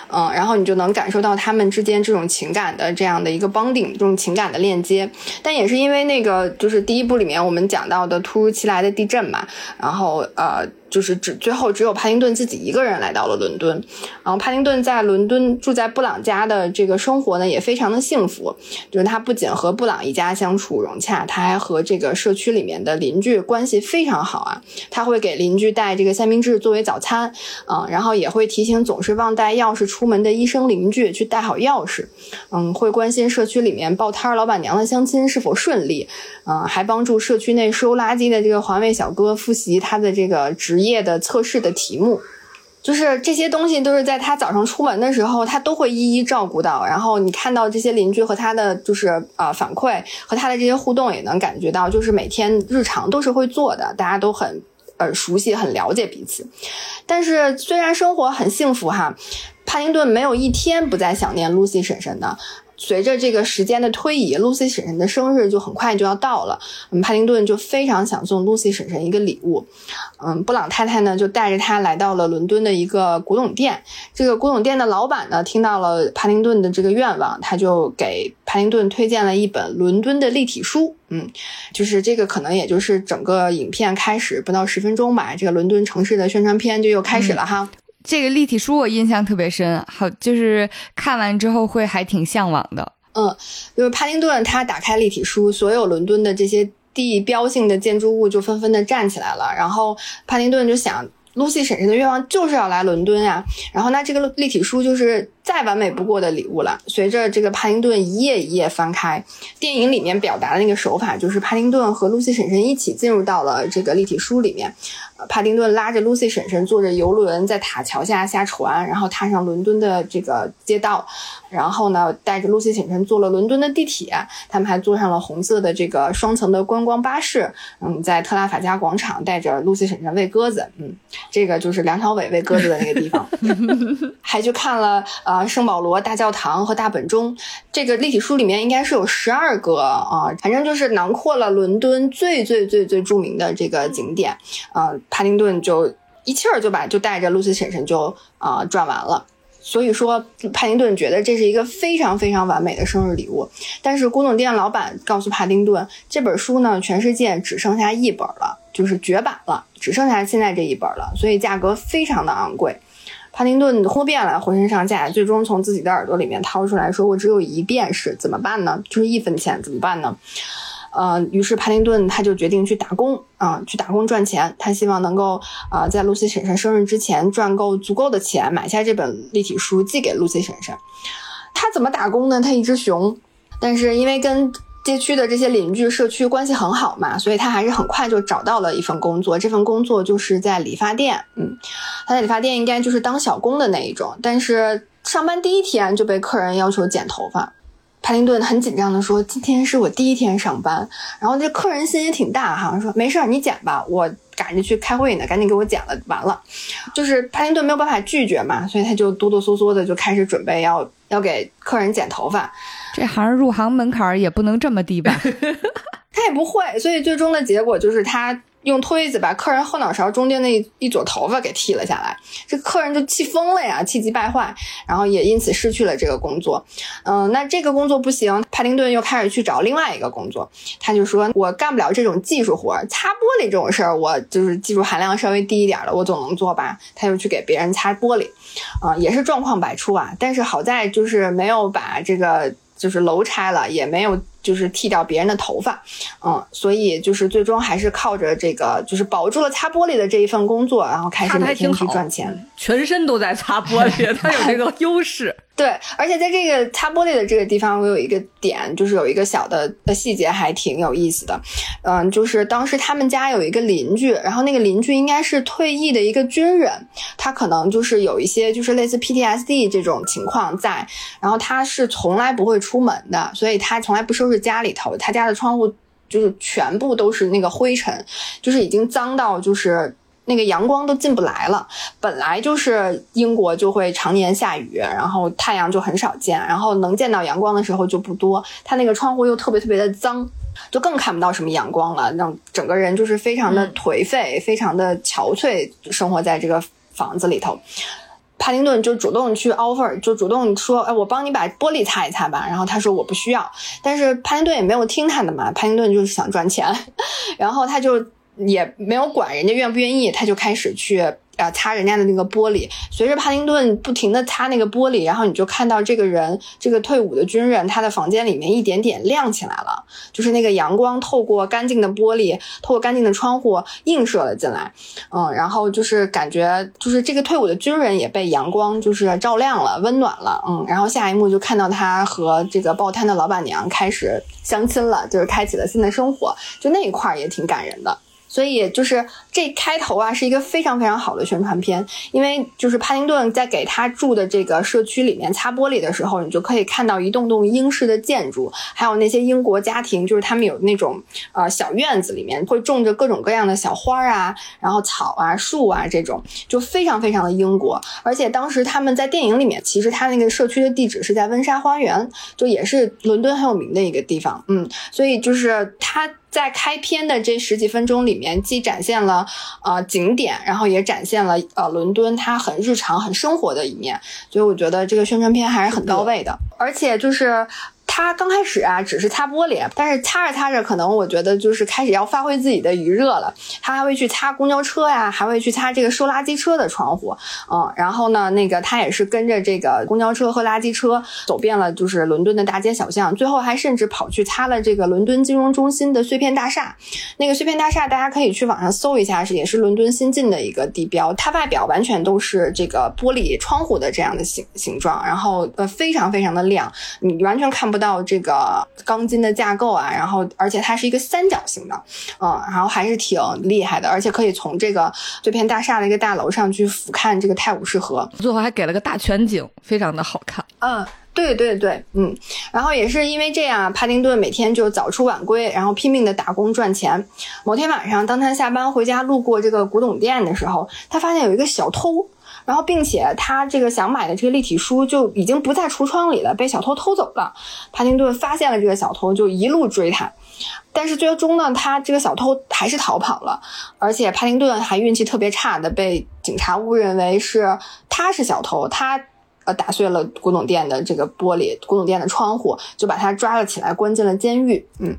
嗯，然后你就能感受到他们之间这种情感的这样的一个 bonding，这种情感的链接。但也是因为那个，就是第一部里面我们讲到的突如其来的地震嘛，然后呃。就是只最后只有帕丁顿自己一个人来到了伦敦，然后帕丁顿在伦敦住在布朗家的这个生活呢也非常的幸福，就是他不仅和布朗一家相处融洽，他还和这个社区里面的邻居关系非常好啊。他会给邻居带这个三明治作为早餐，嗯，然后也会提醒总是忘带钥匙出门的医生邻居去带好钥匙，嗯，会关心社区里面报摊老板娘的相亲是否顺利，嗯，还帮助社区内收垃圾的这个环卫小哥复习他的这个职业业。业的测试的题目，就是这些东西都是在他早上出门的时候，他都会一一照顾到。然后你看到这些邻居和他的就是啊反馈和他的这些互动，也能感觉到，就是每天日常都是会做的，大家都很呃熟悉，很了解彼此。但是虽然生活很幸福哈，帕丁顿没有一天不再想念露西婶婶的。随着这个时间的推移，露西婶婶的生日就很快就要到了。嗯，帕丁顿就非常想送露西婶婶一个礼物。嗯，布朗太太呢就带着他来到了伦敦的一个古董店。这个古董店的老板呢听到了帕丁顿的这个愿望，他就给帕丁顿推荐了一本伦敦的立体书。嗯，就是这个可能也就是整个影片开始不到十分钟吧，这个伦敦城市的宣传片就又开始了哈。这个立体书我印象特别深，好，就是看完之后会还挺向往的。嗯，就是帕丁顿他打开立体书，所有伦敦的这些地标性的建筑物就纷纷的站起来了。然后帕丁顿就想，露西婶婶的愿望就是要来伦敦呀。然后那这个立体书就是再完美不过的礼物了。随着这个帕丁顿一页一页翻开，电影里面表达的那个手法就是帕丁顿和露西婶婶一起进入到了这个立体书里面。帕丁顿拉着露西婶婶坐着游轮在塔桥下下船，然后踏上伦敦的这个街道，然后呢带着露西婶婶坐了伦敦的地铁，他们还坐上了红色的这个双层的观光巴士，嗯，在特拉法加广场带着露西婶婶喂鸽子，嗯，这个就是梁朝伟喂鸽子的那个地方，还去看了呃圣保罗大教堂和大本钟，这个立体书里面应该是有十二个啊，反正就是囊括了伦敦最最最最著名的这个景点，啊。帕丁顿就一气儿就把就带着露西婶婶就啊转完了，所以说帕丁顿觉得这是一个非常非常完美的生日礼物。但是古董店老板告诉帕丁顿，这本书呢全世界只剩下一本了，就是绝版了，只剩下现在这一本了，所以价格非常的昂贵。帕丁顿豁遍了，浑身上下，最终从自己的耳朵里面掏出来说：“我只有一便士，怎么办呢？就是一分钱，怎么办呢？”呃，于是帕丁顿他就决定去打工啊，去打工赚钱。他希望能够啊，在露西婶婶生日之前赚够足够的钱，买下这本立体书寄给露西婶婶。他怎么打工呢？他一只熊，但是因为跟街区的这些邻居社区关系很好嘛，所以他还是很快就找到了一份工作。这份工作就是在理发店，嗯，他在理发店应该就是当小工的那一种。但是上班第一天就被客人要求剪头发，帕丁顿很紧张的说：“今天是我第一天上班。”然后这客人心也挺大哈，说：“没事儿，你剪吧，我赶着去开会呢，赶紧给我剪了，完了。”就是帕丁顿没有办法拒绝嘛，所以他就哆哆嗦嗦的就开始准备要要给客人剪头发。这行入行门槛也不能这么低吧？他也不会，所以最终的结果就是他用推子把客人后脑勺中间那一一撮头发给剃了下来。这客人就气疯了呀，气急败坏，然后也因此失去了这个工作。嗯，那这个工作不行，帕丁顿又开始去找另外一个工作。他就说：“我干不了这种技术活，擦玻璃这种事儿，我就是技术含量稍微低一点的，我总能做吧。”他就去给别人擦玻璃，啊，也是状况百出啊。但是好在就是没有把这个。就是楼拆了，也没有就是剃掉别人的头发，嗯，所以就是最终还是靠着这个，就是保住了擦玻璃的这一份工作，然后开始每天去赚钱，全身都在擦玻璃，他有这个 优势。对，而且在这个擦玻璃的这个地方，我有一个点，就是有一个小的的细节，还挺有意思的。嗯，就是当时他们家有一个邻居，然后那个邻居应该是退役的一个军人，他可能就是有一些就是类似 PTSD 这种情况在，然后他是从来不会出门的，所以他从来不收拾家里头，他家的窗户就是全部都是那个灰尘，就是已经脏到就是。那个阳光都进不来了，本来就是英国就会常年下雨，然后太阳就很少见，然后能见到阳光的时候就不多。他那个窗户又特别特别的脏，就更看不到什么阳光了，让整个人就是非常的颓废，非常的憔悴，生活在这个房子里头。帕丁顿就主动去 offer，就主动说：“哎，我帮你把玻璃擦一擦吧。”然后他说：“我不需要。”但是帕丁顿也没有听他的嘛，帕丁顿就是想赚钱，然后他就。也没有管人家愿不愿意，他就开始去啊擦人家的那个玻璃。随着帕丁顿不停的擦那个玻璃，然后你就看到这个人，这个退伍的军人，他的房间里面一点点亮起来了，就是那个阳光透过干净的玻璃，透过干净的窗户映射了进来。嗯，然后就是感觉，就是这个退伍的军人也被阳光就是照亮了，温暖了。嗯，然后下一幕就看到他和这个报摊的老板娘开始相亲了，就是开启了新的生活，就那一块也挺感人的。所以就是这开头啊，是一个非常非常好的宣传片，因为就是帕丁顿在给他住的这个社区里面擦玻璃的时候，你就可以看到一栋栋英式的建筑，还有那些英国家庭，就是他们有那种呃小院子里面会种着各种各样的小花啊，然后草啊、树啊这种，就非常非常的英国。而且当时他们在电影里面，其实他那个社区的地址是在温莎花园，就也是伦敦很有名的一个地方，嗯，所以就是他。在开篇的这十几分钟里面，既展现了呃景点，然后也展现了呃伦敦它很日常、很生活的一面，所以我觉得这个宣传片还是很到位的，而且就是。他刚开始啊，只是擦玻璃，但是擦着擦着，可能我觉得就是开始要发挥自己的余热了。他还会去擦公交车呀，还会去擦这个收垃圾车的窗户，嗯，然后呢，那个他也是跟着这个公交车和垃圾车走遍了就是伦敦的大街小巷，最后还甚至跑去擦了这个伦敦金融中心的碎片大厦。那个碎片大厦大家可以去网上搜一下，是也是伦敦新进的一个地标。它外表完全都是这个玻璃窗户的这样的形形状，然后呃非常非常的亮，你完全看不。到这个钢筋的架构啊，然后而且它是一个三角形的，嗯，然后还是挺厉害的，而且可以从这个这片大厦的一个大楼上去俯瞰这个泰晤士河，最后还给了个大全景，非常的好看。嗯，对对对，嗯，然后也是因为这样，帕丁顿每天就早出晚归，然后拼命的打工赚钱。某天晚上，当他下班回家路过这个古董店的时候，他发现有一个小偷。然后，并且他这个想买的这个立体书就已经不在橱窗里了，被小偷偷走了。帕丁顿发现了这个小偷，就一路追他，但是最终呢，他这个小偷还是逃跑了。而且帕丁顿还运气特别差的被警察误认为是他是小偷，他呃打碎了古董店的这个玻璃，古董店的窗户，就把他抓了起来，关进了监狱。嗯，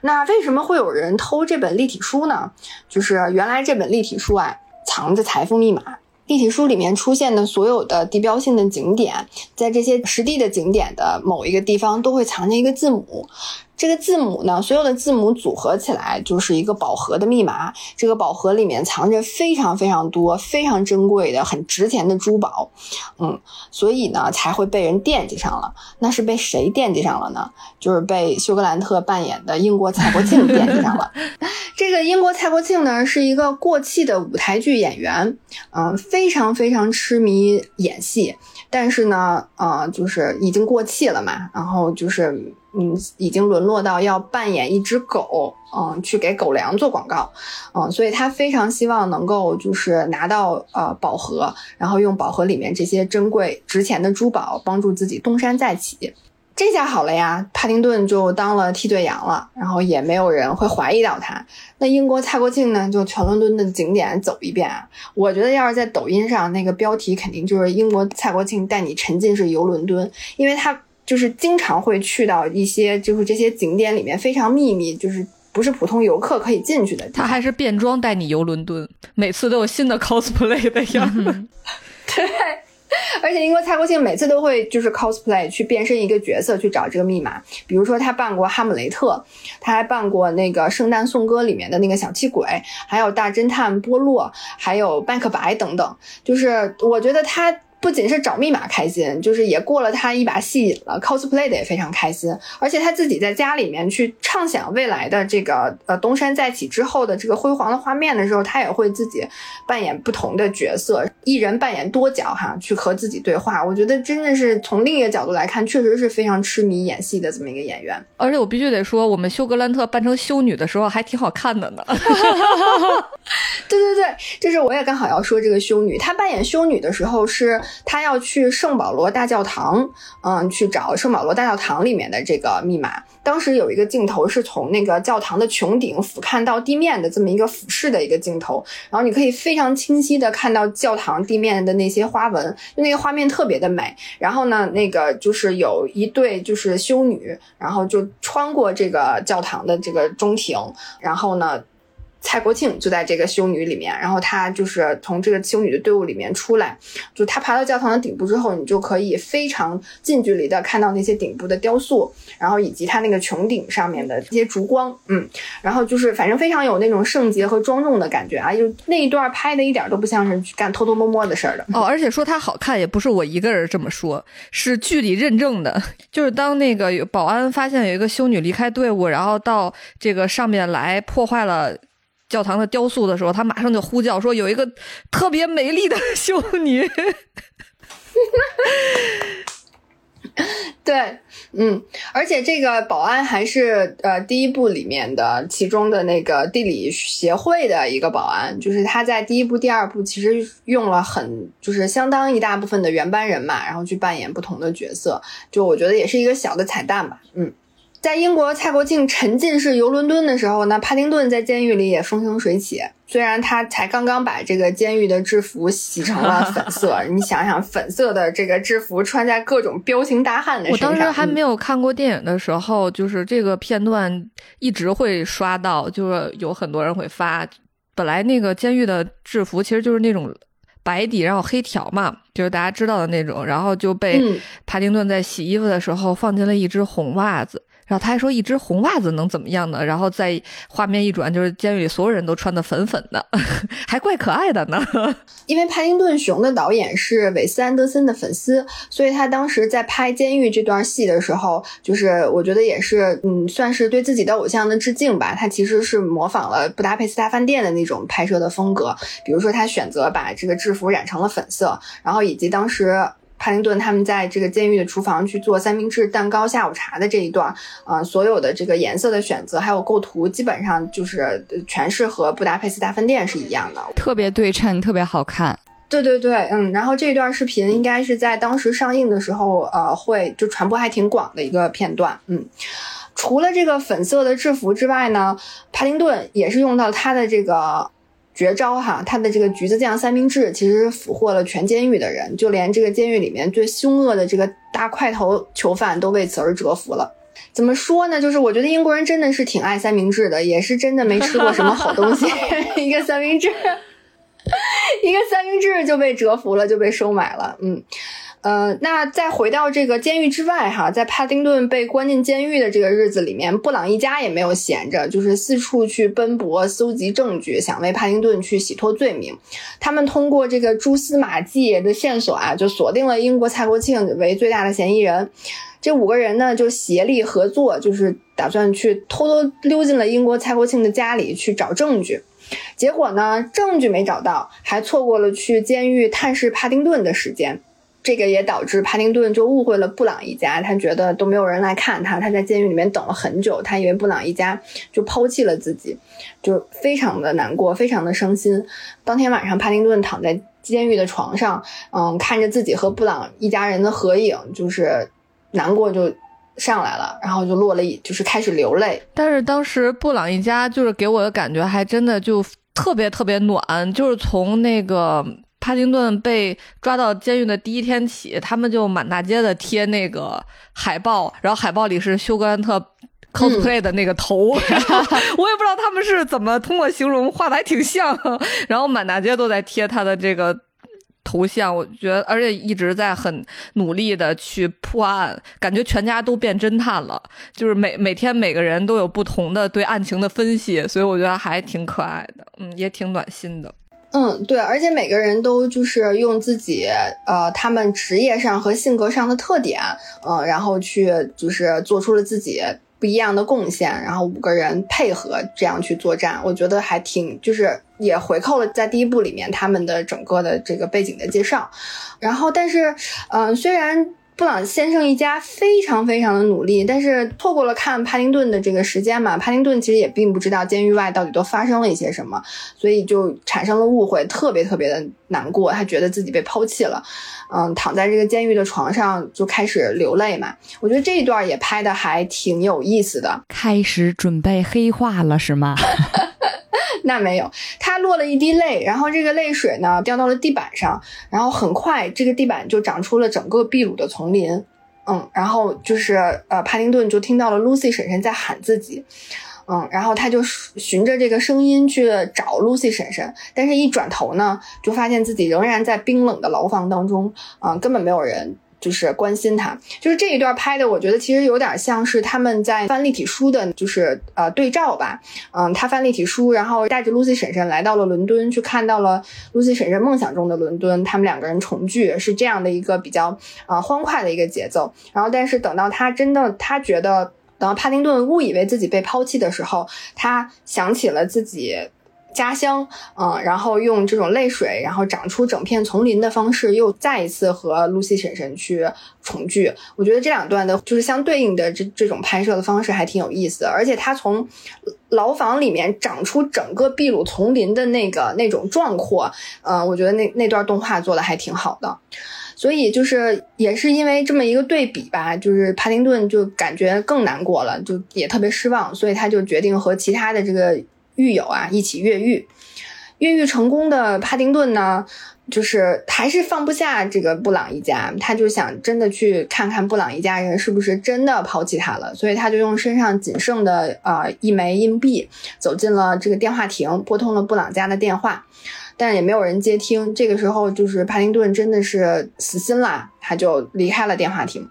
那为什么会有人偷这本立体书呢？就是原来这本立体书啊，藏着财富密码。立体书里面出现的所有的地标性的景点，在这些实地的景点的某一个地方都会藏着一个字母。这个字母呢，所有的字母组合起来就是一个宝盒的密码。这个宝盒里面藏着非常非常多、非常珍贵的、很值钱的珠宝，嗯，所以呢才会被人惦记上了。那是被谁惦记上了呢？就是被休格兰特扮演的英国蔡国庆惦记上了。这个英国蔡国庆呢，是一个过气的舞台剧演员，嗯，非常非常痴迷演戏，但是呢，呃，就是已经过气了嘛，然后就是。嗯，已经沦落到要扮演一只狗，嗯，去给狗粮做广告，嗯，所以他非常希望能够就是拿到呃宝盒，然后用宝盒里面这些珍贵值钱的珠宝帮助自己东山再起。这下好了呀，帕丁顿就当了替罪羊了，然后也没有人会怀疑到他。那英国蔡国庆呢，就全伦敦的景点走一遍啊。我觉得要是在抖音上，那个标题肯定就是英国蔡国庆带你沉浸式游伦敦，因为他。就是经常会去到一些就是这些景点里面非常秘密，就是不是普通游客可以进去的。他还是变装带你游伦敦，每次都有新的 cosplay 的样子。对，而且英国蔡国庆每次都会就是 cosplay 去变身一个角色去找这个密码。比如说他扮过哈姆雷特，他还扮过那个《圣诞颂歌》里面的那个小气鬼，还有大侦探波洛，还有麦克白等等。就是我觉得他。不仅是找密码开心，就是也过了他一把戏瘾了，cosplay 的也非常开心。而且他自己在家里面去畅想未来的这个呃东山再起之后的这个辉煌的画面的时候，他也会自己扮演不同的角色，一人扮演多角哈，去和自己对话。我觉得真的是从另一个角度来看，确实是非常痴迷演戏的这么一个演员。而且我必须得说，我们休格兰特扮成修女的时候还挺好看的呢。对 对 对，就是我也刚好要说这个修女，她扮演修女的时候是。他要去圣保罗大教堂，嗯，去找圣保罗大教堂里面的这个密码。当时有一个镜头是从那个教堂的穹顶俯瞰到地面的这么一个俯视的一个镜头，然后你可以非常清晰的看到教堂地面的那些花纹，就那个画面特别的美。然后呢，那个就是有一对就是修女，然后就穿过这个教堂的这个中庭，然后呢。蔡国庆就在这个修女里面，然后他就是从这个修女的队伍里面出来，就他爬到教堂的顶部之后，你就可以非常近距离的看到那些顶部的雕塑，然后以及他那个穹顶上面的这些烛光，嗯，然后就是反正非常有那种圣洁和庄重的感觉啊，就那一段拍的一点都不像是干偷偷摸摸的事儿的哦，而且说它好看也不是我一个人这么说，是剧里认证的，就是当那个保安发现有一个修女离开队伍，然后到这个上面来破坏了。教堂的雕塑的时候，他马上就呼叫说：“有一个特别美丽的修女。”对，嗯，而且这个保安还是呃第一部里面的其中的那个地理协会的一个保安，就是他在第一部、第二部其实用了很就是相当一大部分的原班人马，然后去扮演不同的角色，就我觉得也是一个小的彩蛋吧，嗯。在英国蔡国庆沉浸式游伦敦的时候呢，帕丁顿在监狱里也风生水起。虽然他才刚刚把这个监狱的制服洗成了粉色，你想想，粉色的这个制服穿在各种彪形大汉的身上。我当时还没有看过电影的时候，就是这个片段一直会刷到，就是有很多人会发。本来那个监狱的制服其实就是那种白底然后黑条嘛，就是大家知道的那种，然后就被帕丁顿在洗衣服的时候放进了一只红袜子。然后他还说一只红袜子能怎么样呢？然后在画面一转，就是监狱里所有人都穿的粉粉的，还怪可爱的呢。因为帕丁顿熊的导演是韦斯安德森的粉丝，所以他当时在拍监狱这段戏的时候，就是我觉得也是，嗯，算是对自己的偶像的致敬吧。他其实是模仿了布达佩斯大饭店的那种拍摄的风格，比如说他选择把这个制服染成了粉色，然后以及当时。帕丁顿他们在这个监狱的厨房去做三明治、蛋糕、下午茶的这一段，啊，所有的这个颜色的选择还有构图，基本上就是全是和布达佩斯大饭店是一样的，特别对称，特别好看。对对对，嗯，然后这段视频应该是在当时上映的时候，呃，会就传播还挺广的一个片段。嗯，除了这个粉色的制服之外呢，帕丁顿也是用到他的这个。绝招哈，他的这个橘子酱三明治其实俘获了全监狱的人，就连这个监狱里面最凶恶的这个大块头囚犯都为此而折服了。怎么说呢？就是我觉得英国人真的是挺爱三明治的，也是真的没吃过什么好东西，一个三明治。一个三明治就被折服了，就被收买了。嗯。呃，那再回到这个监狱之外哈，在帕丁顿被关进监狱的这个日子里面，布朗一家也没有闲着，就是四处去奔波，搜集证据，想为帕丁顿去洗脱罪名。他们通过这个蛛丝马迹的线索啊，就锁定了英国蔡国庆为最大的嫌疑人。这五个人呢，就协力合作，就是打算去偷偷溜进了英国蔡国庆的家里去找证据。结果呢，证据没找到，还错过了去监狱探视帕丁顿的时间。这个也导致帕丁顿就误会了布朗一家，他觉得都没有人来看他，他在监狱里面等了很久，他以为布朗一家就抛弃了自己，就非常的难过，非常的伤心。当天晚上，帕丁顿躺在监狱的床上，嗯，看着自己和布朗一家人的合影，就是难过就上来了，然后就落了一，就是开始流泪。但是当时布朗一家就是给我的感觉还真的就特别特别暖，就是从那个。帕丁顿被抓到监狱的第一天起，他们就满大街的贴那个海报，然后海报里是休格兰特 cosplay 的那个头，我也不知道他们是怎么通过形容画的，还挺像。然后满大街都在贴他的这个头像，我觉得，而且一直在很努力的去破案，感觉全家都变侦探了，就是每每天每个人都有不同的对案情的分析，所以我觉得还挺可爱的，嗯，也挺暖心的。嗯，对，而且每个人都就是用自己呃，他们职业上和性格上的特点，嗯，然后去就是做出了自己不一样的贡献，然后五个人配合这样去作战，我觉得还挺就是也回扣了在第一部里面他们的整个的这个背景的介绍，然后但是嗯，虽然。布朗先生一家非常非常的努力，但是错过了看帕丁顿的这个时间嘛。帕丁顿其实也并不知道监狱外到底都发生了一些什么，所以就产生了误会，特别特别的难过。他觉得自己被抛弃了，嗯，躺在这个监狱的床上就开始流泪嘛。我觉得这一段也拍的还挺有意思的，开始准备黑化了是吗？那没有，他落了一滴泪，然后这个泪水呢掉到了地板上，然后很快这个地板就长出了整个秘鲁的丛林，嗯，然后就是呃，帕丁顿就听到了 Lucy 婶婶在喊自己，嗯，然后他就循着这个声音去找 Lucy 婶婶，但是一转头呢，就发现自己仍然在冰冷的牢房当中，啊，根本没有人。就是关心他，就是这一段拍的，我觉得其实有点像是他们在翻立体书的，就是呃对照吧。嗯，他翻立体书，然后带着 Lucy 婶婶来到了伦敦，去看到了 Lucy 婶婶梦想中的伦敦，他们两个人重聚，是这样的一个比较啊欢快的一个节奏。然后，但是等到他真的，他觉得等到帕丁顿误以为自己被抛弃的时候，他想起了自己。家乡，嗯，然后用这种泪水，然后长出整片丛林的方式，又再一次和露西婶婶去重聚。我觉得这两段的，就是相对应的这这种拍摄的方式还挺有意思的。而且他从牢房里面长出整个秘鲁丛林的那个那种壮阔，嗯，我觉得那那段动画做的还挺好的。所以就是也是因为这么一个对比吧，就是帕丁顿就感觉更难过了，就也特别失望，所以他就决定和其他的这个。狱友啊，一起越狱，越狱成功的帕丁顿呢，就是还是放不下这个布朗一家，他就想真的去看看布朗一家人是不是真的抛弃他了，所以他就用身上仅剩的啊一枚硬币，走进了这个电话亭，拨通了布朗家的电话，但也没有人接听。这个时候，就是帕丁顿真的是死心了，他就离开了电话亭。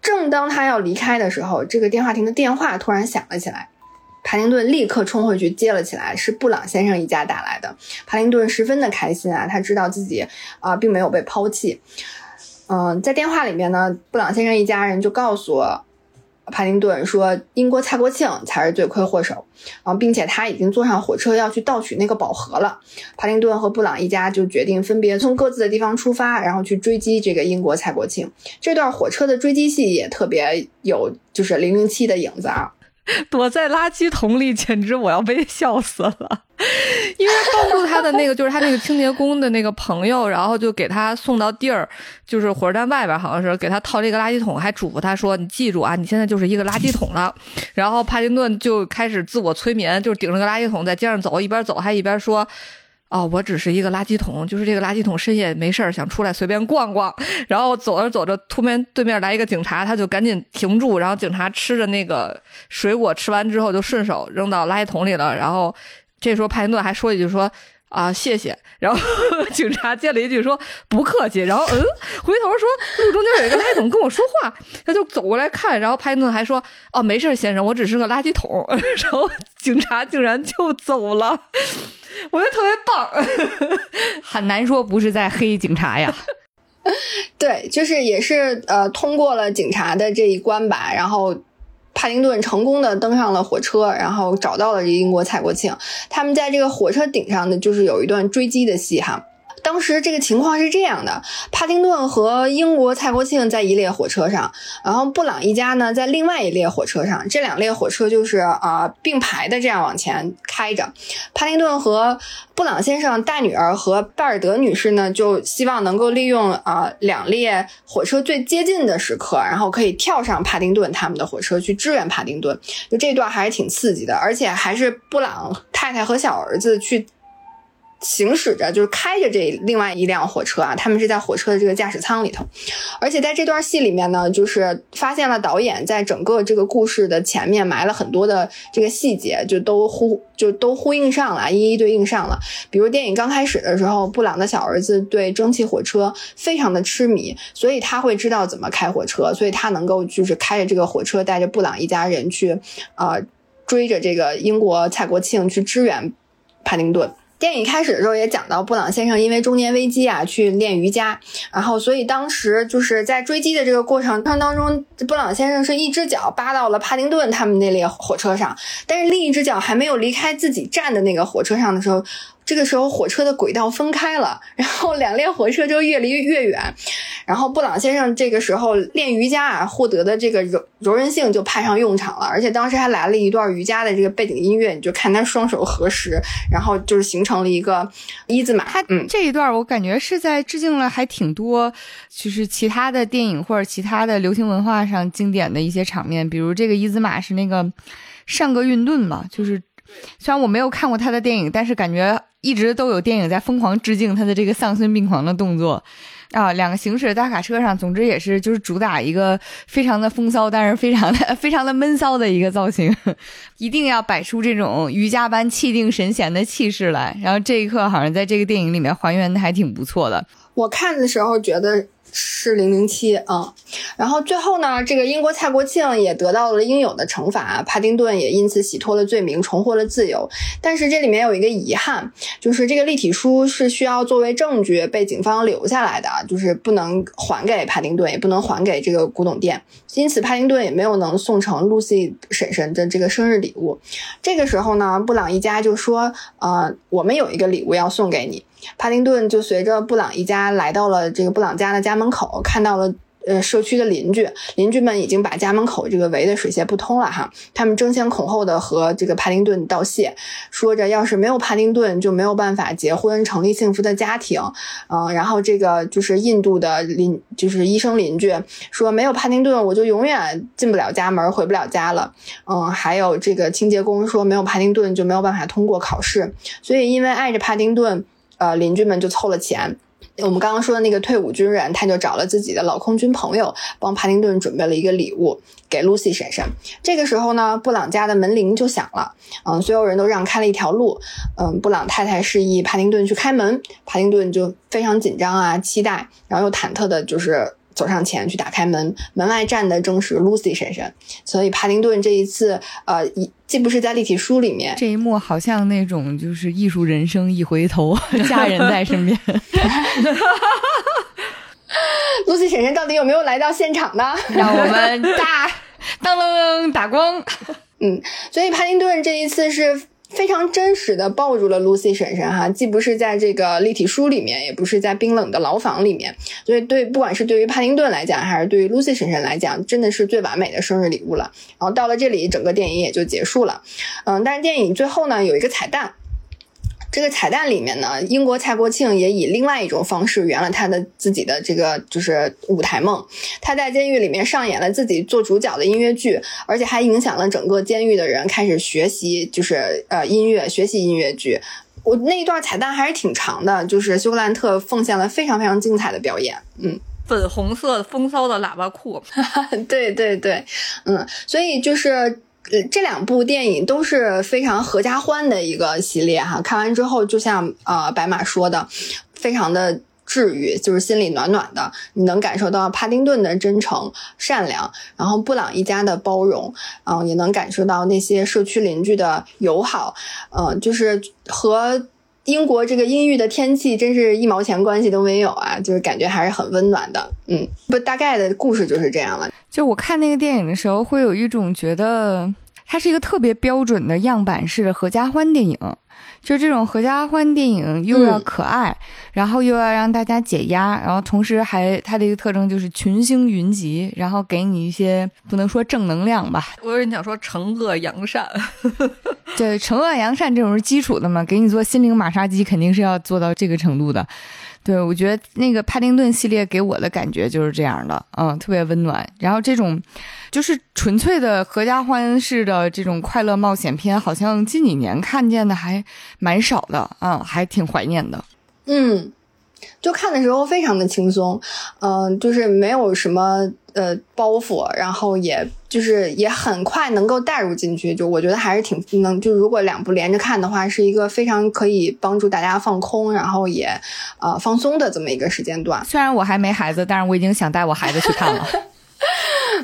正当他要离开的时候，这个电话亭的电话突然响了起来。帕丁顿立刻冲回去接了起来，是布朗先生一家打来的。帕丁顿十分的开心啊，他知道自己啊并没有被抛弃。嗯，在电话里面呢，布朗先生一家人就告诉帕丁顿说，英国蔡国庆才是罪魁祸首啊，并且他已经坐上火车要去盗取那个宝盒了。帕丁顿和布朗一家就决定分别从各自的地方出发，然后去追击这个英国蔡国庆。这段火车的追击戏也特别有就是零零七的影子啊。躲在垃圾桶里，简直我要被笑死了。因为帮助他的那个就是他那个清洁工的那个朋友，然后就给他送到地儿，就是火车站外边，好像是给他套了一个垃圾桶，还嘱咐他说：“你记住啊，你现在就是一个垃圾桶了。”然后帕丁顿就开始自我催眠，就是顶着个垃圾桶在街上走，一边走还一边说。哦，我只是一个垃圾桶，就是这个垃圾桶深夜没事儿想出来随便逛逛，然后走着走着，突然对面来一个警察，他就赶紧停住，然后警察吃着那个水果，吃完之后就顺手扔到垃圾桶里了。然后这时候派丁顿还说一句说：“啊，谢谢。然后 警察接了一句说不客气。然后嗯，回头说路中间有一个垃圾桶跟我说话，他就走过来看。然后帕丁顿还说哦，没事，先生，我只是个垃圾桶。然后警察竟然就走了，我觉得特别棒，很难说不是在黑警察呀。对，就是也是呃，通过了警察的这一关吧，然后。帕丁顿成功的登上了火车，然后找到了这英国蔡国庆。他们在这个火车顶上呢，就是有一段追击的戏哈。当时这个情况是这样的：帕丁顿和英国蔡国庆在一列火车上，然后布朗一家呢在另外一列火车上。这两列火车就是啊并排的这样往前开着。帕丁顿和布朗先生大女儿和拜尔德女士呢，就希望能够利用啊两列火车最接近的时刻，然后可以跳上帕丁顿他们的火车去支援帕丁顿。就这段还是挺刺激的，而且还是布朗太太和小儿子去。行驶着，就是开着这另外一辆火车啊，他们是在火车的这个驾驶舱里头，而且在这段戏里面呢，就是发现了导演在整个这个故事的前面埋了很多的这个细节，就都呼就都呼应上了，一一对应上了。比如电影刚开始的时候，布朗的小儿子对蒸汽火车非常的痴迷，所以他会知道怎么开火车，所以他能够就是开着这个火车带着布朗一家人去，呃，追着这个英国蔡国庆去支援帕丁顿。电影开始的时候也讲到，布朗先生因为中年危机啊，去练瑜伽，然后所以当时就是在追击的这个过程当中，布朗先生是一只脚扒到了帕丁顿他们那列火车上，但是另一只脚还没有离开自己站的那个火车上的时候。这个时候，火车的轨道分开了，然后两列火车就越离越远。然后布朗先生这个时候练瑜伽啊，获得的这个柔柔韧性就派上用场了。而且当时还来了一段瑜伽的这个背景音乐，你就看他双手合十，然后就是形成了一个一字马。他嗯，这一段我感觉是在致敬了还挺多，就是其他的电影或者其他的流行文化上经典的一些场面，比如这个一字马是那个上个运顿嘛，就是虽然我没有看过他的电影，但是感觉。一直都有电影在疯狂致敬他的这个丧心病狂的动作，啊，两个行驶大卡车上，总之也是就是主打一个非常的风骚，但是非常的 非常的闷骚的一个造型，一定要摆出这种瑜伽般气定神闲的气势来。然后这一刻好像在这个电影里面还原的还挺不错的。我看的时候觉得。是零零七啊，然后最后呢，这个英国蔡国庆也得到了应有的惩罚，帕丁顿也因此洗脱了罪名，重获了自由。但是这里面有一个遗憾，就是这个立体书是需要作为证据被警方留下来的，就是不能还给帕丁顿，也不能还给这个古董店，因此帕丁顿也没有能送成露西婶婶的这个生日礼物。这个时候呢，布朗一家就说：“呃，我们有一个礼物要送给你。”帕丁顿就随着布朗一家来到了这个布朗家的家门口，看到了呃社区的邻居，邻居们已经把家门口这个围得水泄不通了哈。他们争先恐后的和这个帕丁顿道谢，说着要是没有帕丁顿就没有办法结婚成立幸福的家庭。嗯，然后这个就是印度的邻，就是医生邻居说没有帕丁顿我就永远进不了家门，回不了家了。嗯，还有这个清洁工说没有帕丁顿就没有办法通过考试。所以因为爱着帕丁顿。呃，邻居们就凑了钱。我们刚刚说的那个退伍军人，他就找了自己的老空军朋友，帮帕丁顿准备了一个礼物给露西婶婶。这个时候呢，布朗家的门铃就响了。嗯，所有人都让开了一条路。嗯，布朗太太示意帕丁顿去开门，帕丁顿就非常紧张啊，期待，然后又忐忑的，就是。走上前去打开门，门外站的正是 Lucy 婶婶，所以帕丁顿这一次，呃，既不是在立体书里面，这一幕好像那种就是艺术人生一回头，家人在身边。Lucy 婶婶到底有没有来到现场呢？让我们打，当啷打光。嗯，所以帕丁顿这一次是。非常真实的抱住了 Lucy 婶婶哈，既不是在这个立体书里面，也不是在冰冷的牢房里面，所以对，不管是对于帕丁顿来讲，还是对于 Lucy 婶婶来讲，真的是最完美的生日礼物了。然后到了这里，整个电影也就结束了。嗯，但是电影最后呢，有一个彩蛋。这个彩蛋里面呢，英国蔡国庆也以另外一种方式圆了他的自己的这个就是舞台梦。他在监狱里面上演了自己做主角的音乐剧，而且还影响了整个监狱的人开始学习，就是呃音乐，学习音乐剧。我那一段彩蛋还是挺长的，就是休格兰特奉献了非常非常精彩的表演。嗯，粉红色风骚的喇叭裤，对对对，嗯，所以就是。呃，这两部电影都是非常合家欢的一个系列哈。看完之后，就像呃白马说的，非常的治愈，就是心里暖暖的。你能感受到帕丁顿的真诚、善良，然后布朗一家的包容，嗯，也能感受到那些社区邻居的友好，嗯，就是和。英国这个阴郁的天气，真是一毛钱关系都没有啊！就是感觉还是很温暖的。嗯，不，大概的故事就是这样了。就我看那个电影的时候，会有一种觉得它是一个特别标准的样板式的合家欢电影。就这种合家欢电影，又要可爱，然后又要让大家解压，然后同时还它的一个特征就是群星云集，然后给你一些不能说正能量吧，我有点想说惩恶扬善。对，惩恶扬善这种是基础的嘛，给你做心灵马杀鸡肯定是要做到这个程度的。对，我觉得那个帕丁顿系列给我的感觉就是这样的，嗯，特别温暖。然后这种就是纯粹的合家欢式的这种快乐冒险片，好像近几年看见的还蛮少的，嗯，还挺怀念的。嗯，就看的时候非常的轻松，嗯，就是没有什么。呃，包袱，然后也就是也很快能够带入进去，就我觉得还是挺能，就如果两部连着看的话，是一个非常可以帮助大家放空，然后也呃放松的这么一个时间段。虽然我还没孩子，但是我已经想带我孩子去看了。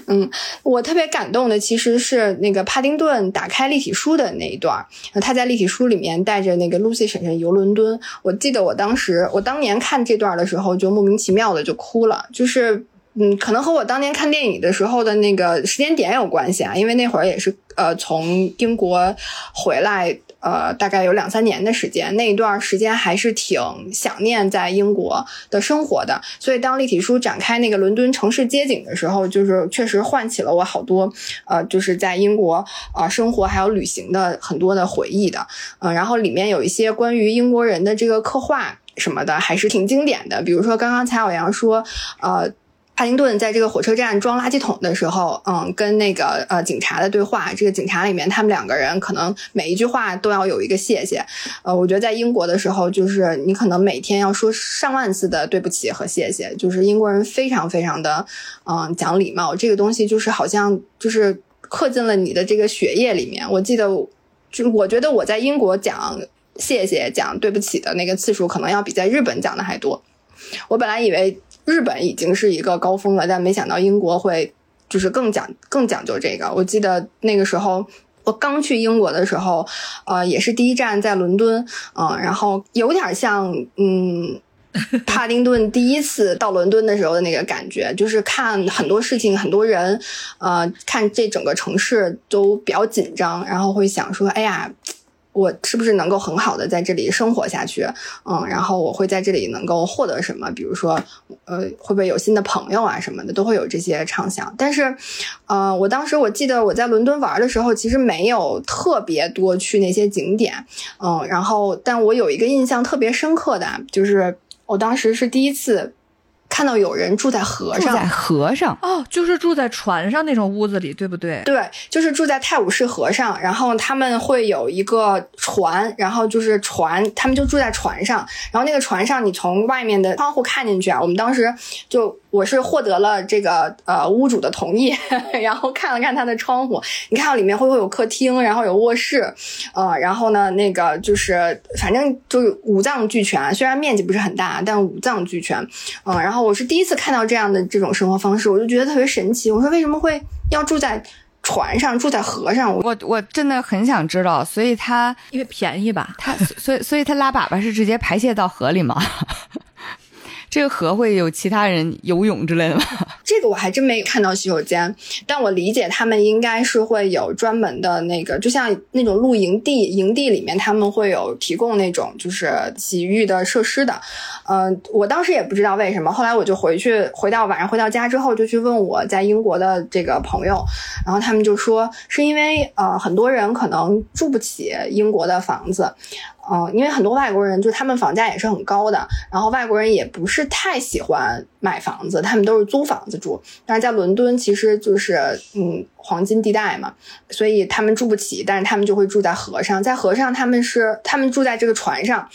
嗯，我特别感动的其实是那个帕丁顿打开立体书的那一段，他在立体书里面带着那个露西婶婶游伦敦。我记得我当时我当年看这段的时候，就莫名其妙的就哭了，就是。嗯，可能和我当年看电影的时候的那个时间点有关系啊，因为那会儿也是呃从英国回来，呃大概有两三年的时间，那一段时间还是挺想念在英国的生活的，所以当立体书展开那个伦敦城市街景的时候，就是确实唤起了我好多呃就是在英国啊生活还有旅行的很多的回忆的，嗯，然后里面有一些关于英国人的这个刻画什么的，还是挺经典的，比如说刚刚蔡小阳说，呃。帕丁顿在这个火车站装垃圾桶的时候，嗯，跟那个呃警察的对话，这个警察里面他们两个人可能每一句话都要有一个谢谢，呃，我觉得在英国的时候，就是你可能每天要说上万次的对不起和谢谢，就是英国人非常非常的嗯讲礼貌，这个东西就是好像就是刻进了你的这个血液里面。我记得，就我觉得我在英国讲谢谢、讲对不起的那个次数，可能要比在日本讲的还多。我本来以为。日本已经是一个高峰了，但没想到英国会就是更讲更讲究这个。我记得那个时候我刚去英国的时候，呃，也是第一站在伦敦，嗯，然后有点像嗯，帕丁顿第一次到伦敦的时候的那个感觉，就是看很多事情、很多人，呃，看这整个城市都比较紧张，然后会想说，哎呀。我是不是能够很好的在这里生活下去？嗯，然后我会在这里能够获得什么？比如说，呃，会不会有新的朋友啊什么的，都会有这些畅想。但是，呃，我当时我记得我在伦敦玩的时候，其实没有特别多去那些景点，嗯，然后，但我有一个印象特别深刻的，就是我当时是第一次。看到有人住在河上，住在河上哦，就是住在船上那种屋子里，对不对？对，就是住在泰晤士河上，然后他们会有一个船，然后就是船，他们就住在船上，然后那个船上，你从外面的窗户看进去啊，我们当时就。我是获得了这个呃屋主的同意，然后看了看他的窗户，你看到里面会不会有客厅，然后有卧室，呃，然后呢，那个就是反正就是五脏俱全，虽然面积不是很大，但五脏俱全，嗯，然后我是第一次看到这样的这种生活方式，我就觉得特别神奇。我说为什么会要住在船上，住在河上？我我真的很想知道，所以他因为便宜吧，他所以所以他拉粑粑是直接排泄到河里吗？这个河会有其他人游泳之类的吗？这个我还真没看到洗手间，但我理解他们应该是会有专门的那个，就像那种露营地，营地里面他们会有提供那种就是洗浴的设施的。嗯，我当时也不知道为什么，后来我就回去，回到晚上回到家之后就去问我在英国的这个朋友，然后他们就说是因为呃很多人可能住不起英国的房子。嗯，因为很多外国人就他们房价也是很高的，然后外国人也不是太喜欢买房子，他们都是租房子住。但是在伦敦其实就是嗯黄金地带嘛，所以他们住不起，但是他们就会住在河上，在河上他们是他们住在这个船上，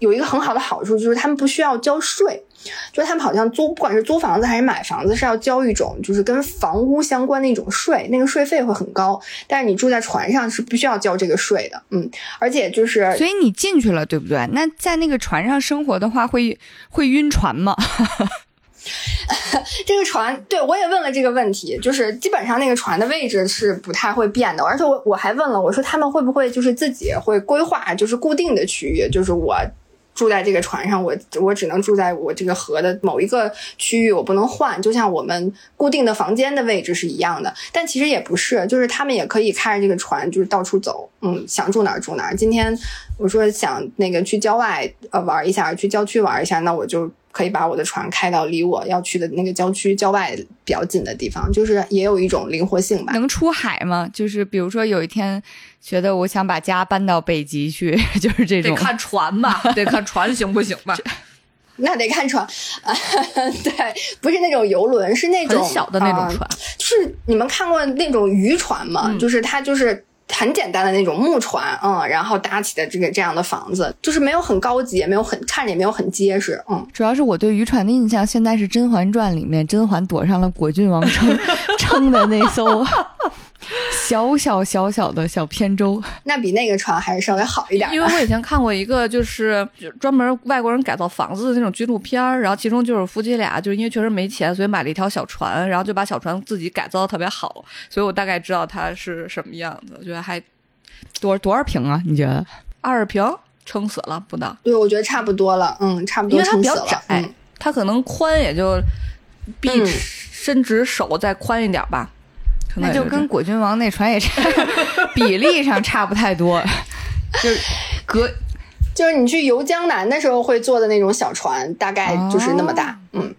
有一个很好的好处就是他们不需要交税。就他们好像租不管是租房子还是买房子，是要交一种就是跟房屋相关的一种税，那个税费会很高。但是你住在船上是不需要交这个税的，嗯，而且就是所以你进去了，对不对？那在那个船上生活的话，会会晕船吗？这个船，对我也问了这个问题，就是基本上那个船的位置是不太会变的，而且我我还问了，我说他们会不会就是自己会规划就是固定的区域，就是我。住在这个船上，我我只能住在我这个河的某一个区域，我不能换，就像我们固定的房间的位置是一样的。但其实也不是，就是他们也可以开着这个船，就是到处走，嗯，想住哪儿住哪儿。今天我说想那个去郊外呃玩一下，去郊区玩一下，那我就。可以把我的船开到离我要去的那个郊区郊外比较近的地方，就是也有一种灵活性吧。能出海吗？就是比如说有一天觉得我想把家搬到北极去，就是这种。得看船吧，得看船行不行吧。那得看船，对，不是那种游轮，是那种很小的那种船。就是你们看过那种渔船吗？就是它就是。很简单的那种木船，嗯，然后搭起的这个这样的房子，就是没有很高级，也没有很看着也没有很结实，嗯。主要是我对渔船的印象，现在是《甄嬛传》里面甄嬛躲上了果郡王撑撑 的那艘。小小小小的小扁舟，那比那个船还是稍微好一点。因为我以前看过一个，就是专门外国人改造房子的那种纪录片儿，然后其中就是夫妻俩，就是因为确实没钱，所以买了一条小船，然后就把小船自己改造的特别好，所以我大概知道它是什么样子。我觉得还多多少平啊？你觉得二十平撑死了不到？对，我觉得差不多了，嗯，差不多撑死了。窄，它可能宽也就比伸直手再宽一点吧。那就跟果郡王那船也差，比例上差不太多，就是隔，就是你去游江南的时候会坐的那种小船，大概就是那么大，嗯。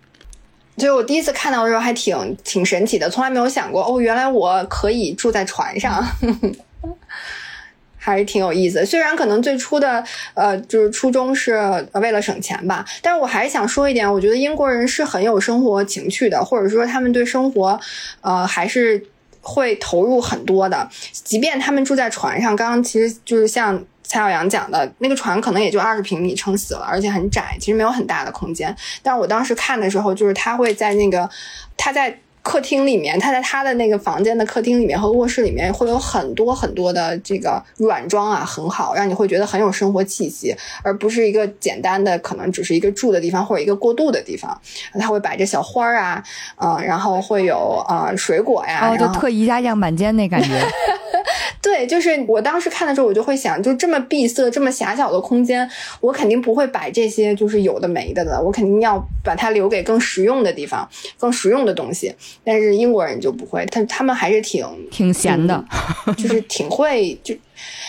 所以我第一次看到的时候还挺挺神奇的，从来没有想过哦，原来我可以住在船上，还是挺有意思。虽然可能最初的呃就是初衷是为了省钱吧，但是我还是想说一点，我觉得英国人是很有生活情趣的，或者说他们对生活呃还是。会投入很多的，即便他们住在船上，刚刚其实就是像蔡小阳讲的那个船，可能也就二十平米撑死了，而且很窄，其实没有很大的空间。但我当时看的时候，就是他会在那个他在。客厅里面，他在他的那个房间的客厅里面和卧室里面会有很多很多的这个软装啊，很好，让你会觉得很有生活气息，而不是一个简单的可能只是一个住的地方或者一个过渡的地方。他会摆着小花儿啊，嗯，然后会有呃水果呀，就特宜家样板间那感觉。对，就是我当时看的时候，我就会想，就这么闭塞、这么狭小的空间，我肯定不会摆这些就是有的没的的，我肯定要把它留给更实用的地方、更实用的东西。但是英国人就不会，他他们还是挺挺闲的，就是挺会就。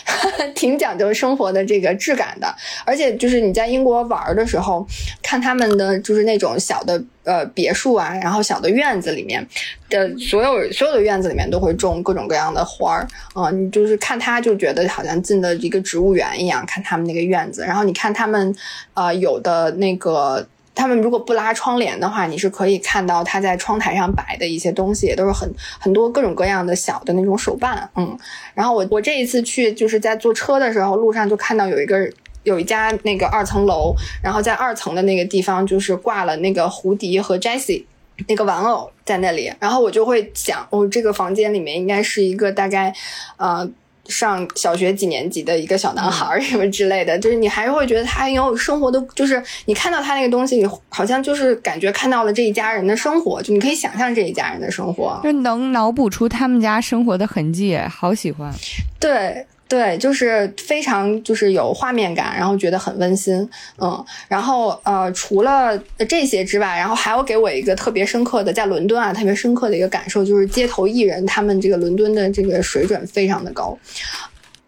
挺讲究生活的这个质感的，而且就是你在英国玩的时候，看他们的就是那种小的呃别墅啊，然后小的院子里面的所有所有的院子里面都会种各种各样的花儿啊，你就是看他就觉得好像进了一个植物园一样，看他们那个院子，然后你看他们呃有的那个。他们如果不拉窗帘的话，你是可以看到他在窗台上摆的一些东西，都是很很多各种各样的小的那种手办，嗯。然后我我这一次去就是在坐车的时候，路上就看到有一个有一家那个二层楼，然后在二层的那个地方就是挂了那个胡迪和 Jessie 那个玩偶在那里，然后我就会想，哦，这个房间里面应该是一个大概，呃。上小学几年级的一个小男孩 什么之类的，就是你还是会觉得他很有生活的，就是你看到他那个东西，你好像就是感觉看到了这一家人的生活，就你可以想象这一家人的生活，就能脑补出他们家生活的痕迹，好喜欢。对。对，就是非常就是有画面感，然后觉得很温馨，嗯，然后呃，除了这些之外，然后还有给我一个特别深刻的，在伦敦啊，特别深刻的一个感受，就是街头艺人他们这个伦敦的这个水准非常的高。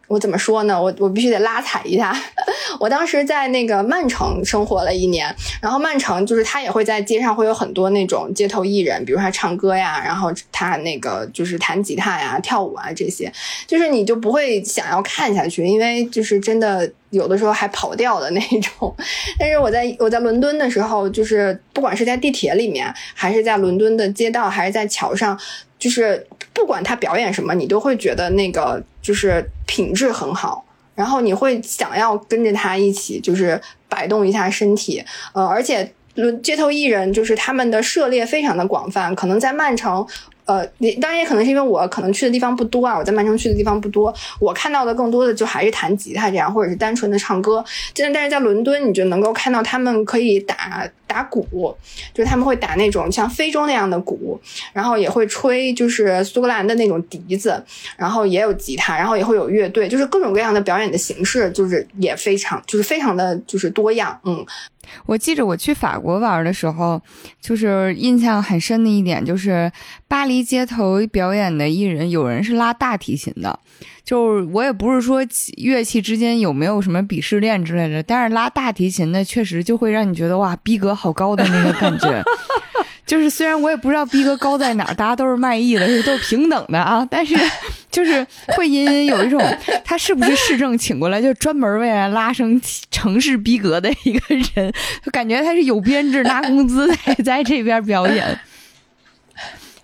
我怎么说呢？我我必须得拉踩一下。我当时在那个曼城生活了一年，然后曼城就是他也会在街上会有很多那种街头艺人，比如他唱歌呀，然后他那个就是弹吉他呀、跳舞啊这些，就是你就不会想要看下去，因为就是真的有的时候还跑调的那种。但是我在我在伦敦的时候，就是不管是在地铁里面，还是在伦敦的街道，还是在桥上。就是不管他表演什么，你都会觉得那个就是品质很好，然后你会想要跟着他一起就是摆动一下身体，呃，而且街头艺人就是他们的涉猎非常的广泛，可能在曼城。呃，你当然也可能是因为我可能去的地方不多啊，我在曼城去的地方不多，我看到的更多的就还是弹吉他这样，或者是单纯的唱歌。但但是在伦敦，你就能够看到他们可以打打鼓，就是他们会打那种像非洲那样的鼓，然后也会吹就是苏格兰的那种笛子，然后也有吉他，然后也会有乐队，就是各种各样的表演的形式，就是也非常就是非常的就是多样，嗯。我记着我去法国玩的时候，就是印象很深的一点，就是巴黎街头表演的艺人，有人是拉大提琴的。就是我也不是说乐器之间有没有什么鄙视链之类的，但是拉大提琴的确实就会让你觉得哇，逼格好高的那个感觉。就是虽然我也不知道逼格高在哪儿，大家都是卖艺的，都是平等的啊，但是 就是会隐隐有一种他是不是市政请过来，就专门为了拉升城市逼格的一个人，感觉他是有编制拿工资在在这边表演。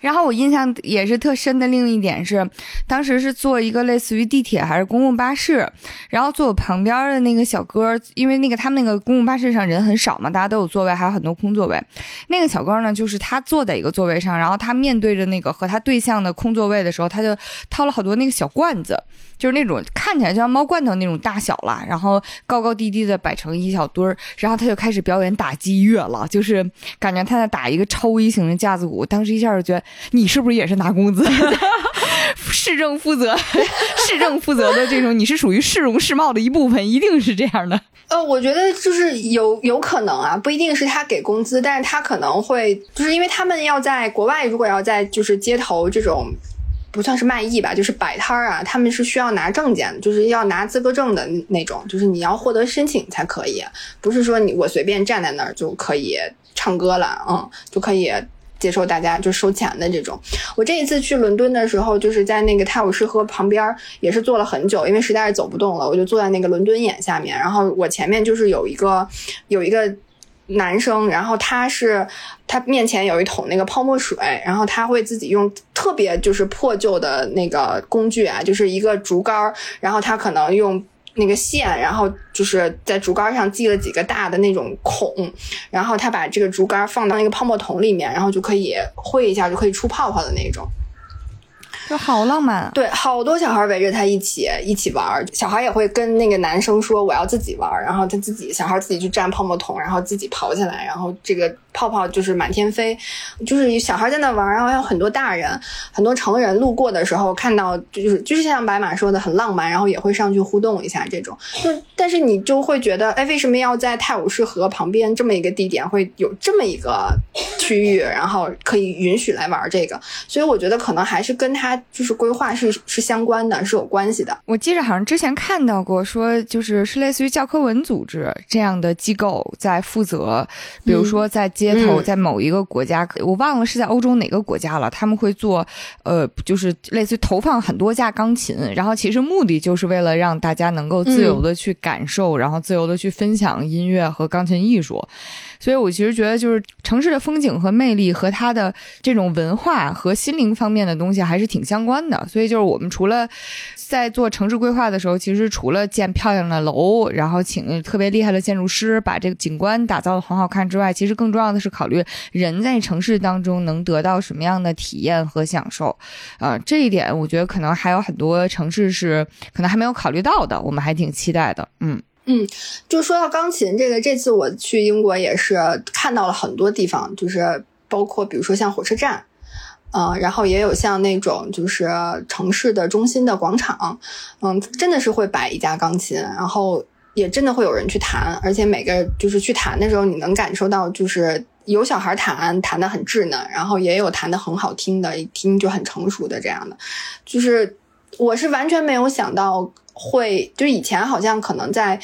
然后我印象也是特深的另一点是，当时是坐一个类似于地铁还是公共巴士，然后坐我旁边的那个小哥，因为那个他们那个公共巴士上人很少嘛，大家都有座位，还有很多空座位。那个小哥呢，就是他坐在一个座位上，然后他面对着那个和他对象的空座位的时候，他就掏了好多那个小罐子。就是那种看起来就像猫罐头那种大小了，然后高高低低的摆成一小堆儿，然后他就开始表演打击乐了，就是感觉他在打一个超微型的架子鼓。当时一下就觉得，你是不是也是拿工资？市政负责，市政负责的这种，你是属于市容市貌的一部分，一定是这样的。呃，我觉得就是有有可能啊，不一定是他给工资，但是他可能会就是因为他们要在国外，如果要在就是街头这种。不算是卖艺吧，就是摆摊儿啊。他们是需要拿证件，就是要拿资格证的那种，就是你要获得申请才可以，不是说你我随便站在那儿就可以唱歌了，嗯，就可以接受大家就收钱的这种。我这一次去伦敦的时候，就是在那个泰晤士河旁边，也是坐了很久，因为实在是走不动了，我就坐在那个伦敦眼下面，然后我前面就是有一个有一个。男生，然后他是他面前有一桶那个泡沫水，然后他会自己用特别就是破旧的那个工具啊，就是一个竹竿，然后他可能用那个线，然后就是在竹竿上系了几个大的那种孔，然后他把这个竹竿放到那个泡沫桶里面，然后就可以挥一下就可以出泡泡的那种。就好浪漫，对，好多小孩围着他一起一起玩，小孩也会跟那个男生说我要自己玩，然后他自己小孩自己去占泡沫桶，然后自己跑起来，然后这个。泡泡就是满天飞，就是小孩在那玩，然后还有很多大人、很多成人路过的时候看到，就是就是像白马说的很浪漫，然后也会上去互动一下这种。就但是你就会觉得，哎，为什么要在泰晤士河旁边这么一个地点会有这么一个区域，然后可以允许来玩这个？所以我觉得可能还是跟他就是规划是是相关的，是有关系的。我记着好像之前看到过，说就是是类似于教科文组织这样的机构在负责，比如说在。街头在某一个国家，我忘了是在欧洲哪个国家了。他们会做，呃，就是类似于投放很多架钢琴，然后其实目的就是为了让大家能够自由的去感受，然后自由的去分享音乐和钢琴艺术。所以我其实觉得，就是城市的风景和魅力和它的这种文化和心灵方面的东西还是挺相关的。所以就是我们除了在做城市规划的时候，其实除了建漂亮的楼，然后请特别厉害的建筑师把这个景观打造的很好看之外，其实更重要的是考虑人在城市当中能得到什么样的体验和享受。啊，这一点我觉得可能还有很多城市是可能还没有考虑到的，我们还挺期待的。嗯。嗯，就说到钢琴这个，这次我去英国也是看到了很多地方，就是包括比如说像火车站，嗯，然后也有像那种就是城市的中心的广场，嗯，真的是会摆一架钢琴，然后也真的会有人去弹，而且每个就是去弹的时候，你能感受到就是有小孩弹弹的很稚嫩，然后也有弹的很好听的，一听就很成熟的这样的，就是我是完全没有想到。会就是以前好像可能在，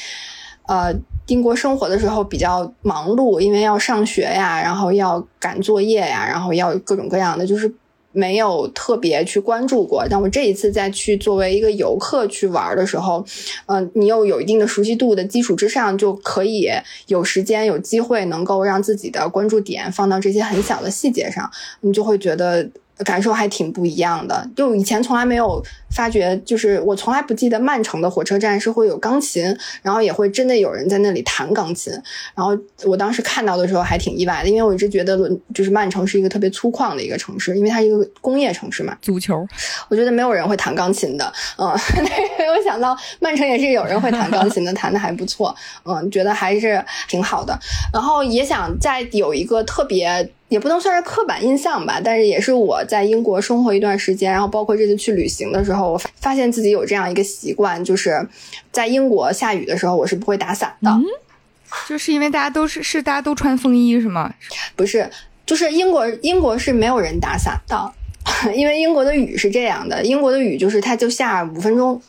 呃，英国生活的时候比较忙碌，因为要上学呀，然后要赶作业呀，然后要各种各样的，就是没有特别去关注过。但我这一次再去作为一个游客去玩的时候，嗯，你又有一定的熟悉度的基础之上，就可以有时间有机会能够让自己的关注点放到这些很小的细节上，你就会觉得。感受还挺不一样的。就以前从来没有发觉，就是我从来不记得曼城的火车站是会有钢琴，然后也会真的有人在那里弹钢琴。然后我当时看到的时候还挺意外的，因为我一直觉得伦就是曼城是一个特别粗犷的一个城市，因为它是一个工业城市嘛。足球，我觉得没有人会弹钢琴的，嗯，但是没有想到曼城也是有人会弹钢琴的，弹的还不错，嗯，觉得还是挺好的。然后也想再有一个特别。也不能算是刻板印象吧，但是也是我在英国生活一段时间，然后包括这次去旅行的时候，我发现自己有这样一个习惯，就是在英国下雨的时候，我是不会打伞的。嗯，就是因为大家都是是大家都穿风衣是吗？不是，就是英国英国是没有人打伞的，因为英国的雨是这样的，英国的雨就是它就下五分钟。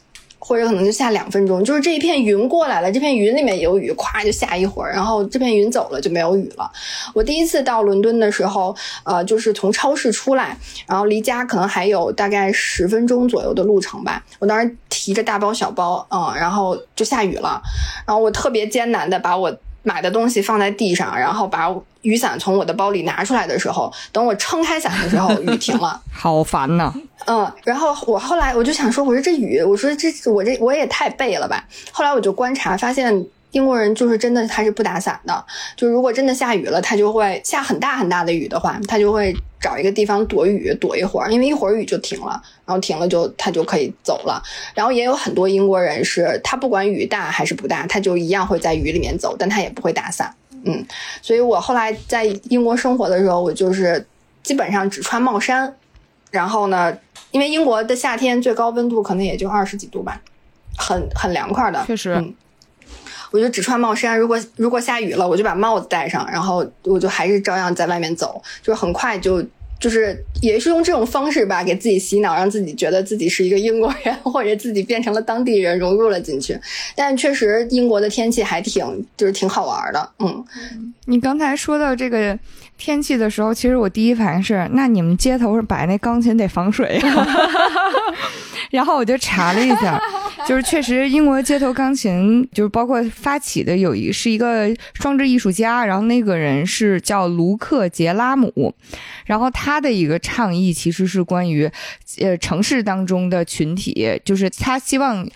或者可能就下两分钟，就是这一片云过来了，这片云里面有雨，咵就下一会儿，然后这片云走了就没有雨了。我第一次到伦敦的时候，呃，就是从超市出来，然后离家可能还有大概十分钟左右的路程吧。我当时提着大包小包，嗯，然后就下雨了，然后我特别艰难的把我。买的东西放在地上，然后把雨伞从我的包里拿出来的时候，等我撑开伞的时候，雨停了，好烦呐。嗯，然后我后来我就想说，我说这雨，我说这我这我也太背了吧。后来我就观察发现。英国人就是真的，他是不打伞的。就如果真的下雨了，他就会下很大很大的雨的话，他就会找一个地方躲雨，躲一会儿，因为一会儿雨就停了，然后停了就他就可以走了。然后也有很多英国人是，他不管雨大还是不大，他就一样会在雨里面走，但他也不会打伞。嗯，所以我后来在英国生活的时候，我就是基本上只穿帽衫。然后呢，因为英国的夏天最高温度可能也就二十几度吧，很很凉快的，确实。我就只穿帽衫，如果如果下雨了，我就把帽子戴上，然后我就还是照样在外面走，就是很快就就是也是用这种方式吧，给自己洗脑，让自己觉得自己是一个英国人，或者自己变成了当地人，融入了进去。但确实，英国的天气还挺就是挺好玩的。嗯，你刚才说到这个天气的时候，其实我第一反应是，那你们街头是摆那钢琴得防水。然后我就查了一下，就是确实英国街头钢琴就是包括发起的有一是一个装置艺术家，然后那个人是叫卢克杰拉姆，然后他的一个倡议其实是关于呃城市当中的群体，就是他希望。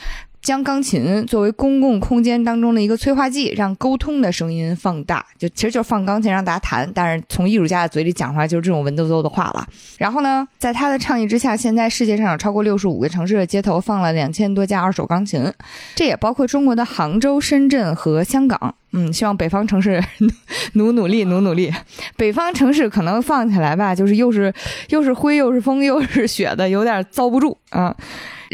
将钢琴作为公共空间当中的一个催化剂，让沟通的声音放大，就其实就是放钢琴让大家弹，但是从艺术家的嘴里讲出来就是这种文绉绉的话了。然后呢，在他的倡议之下，现在世界上有超过六十五个城市的街头放了两千多架二手钢琴，这也包括中国的杭州、深圳和香港。嗯，希望北方城市努努力，努努力。北方城市可能放起来吧，就是又是又是灰又是风又是雪的，有点遭不住啊。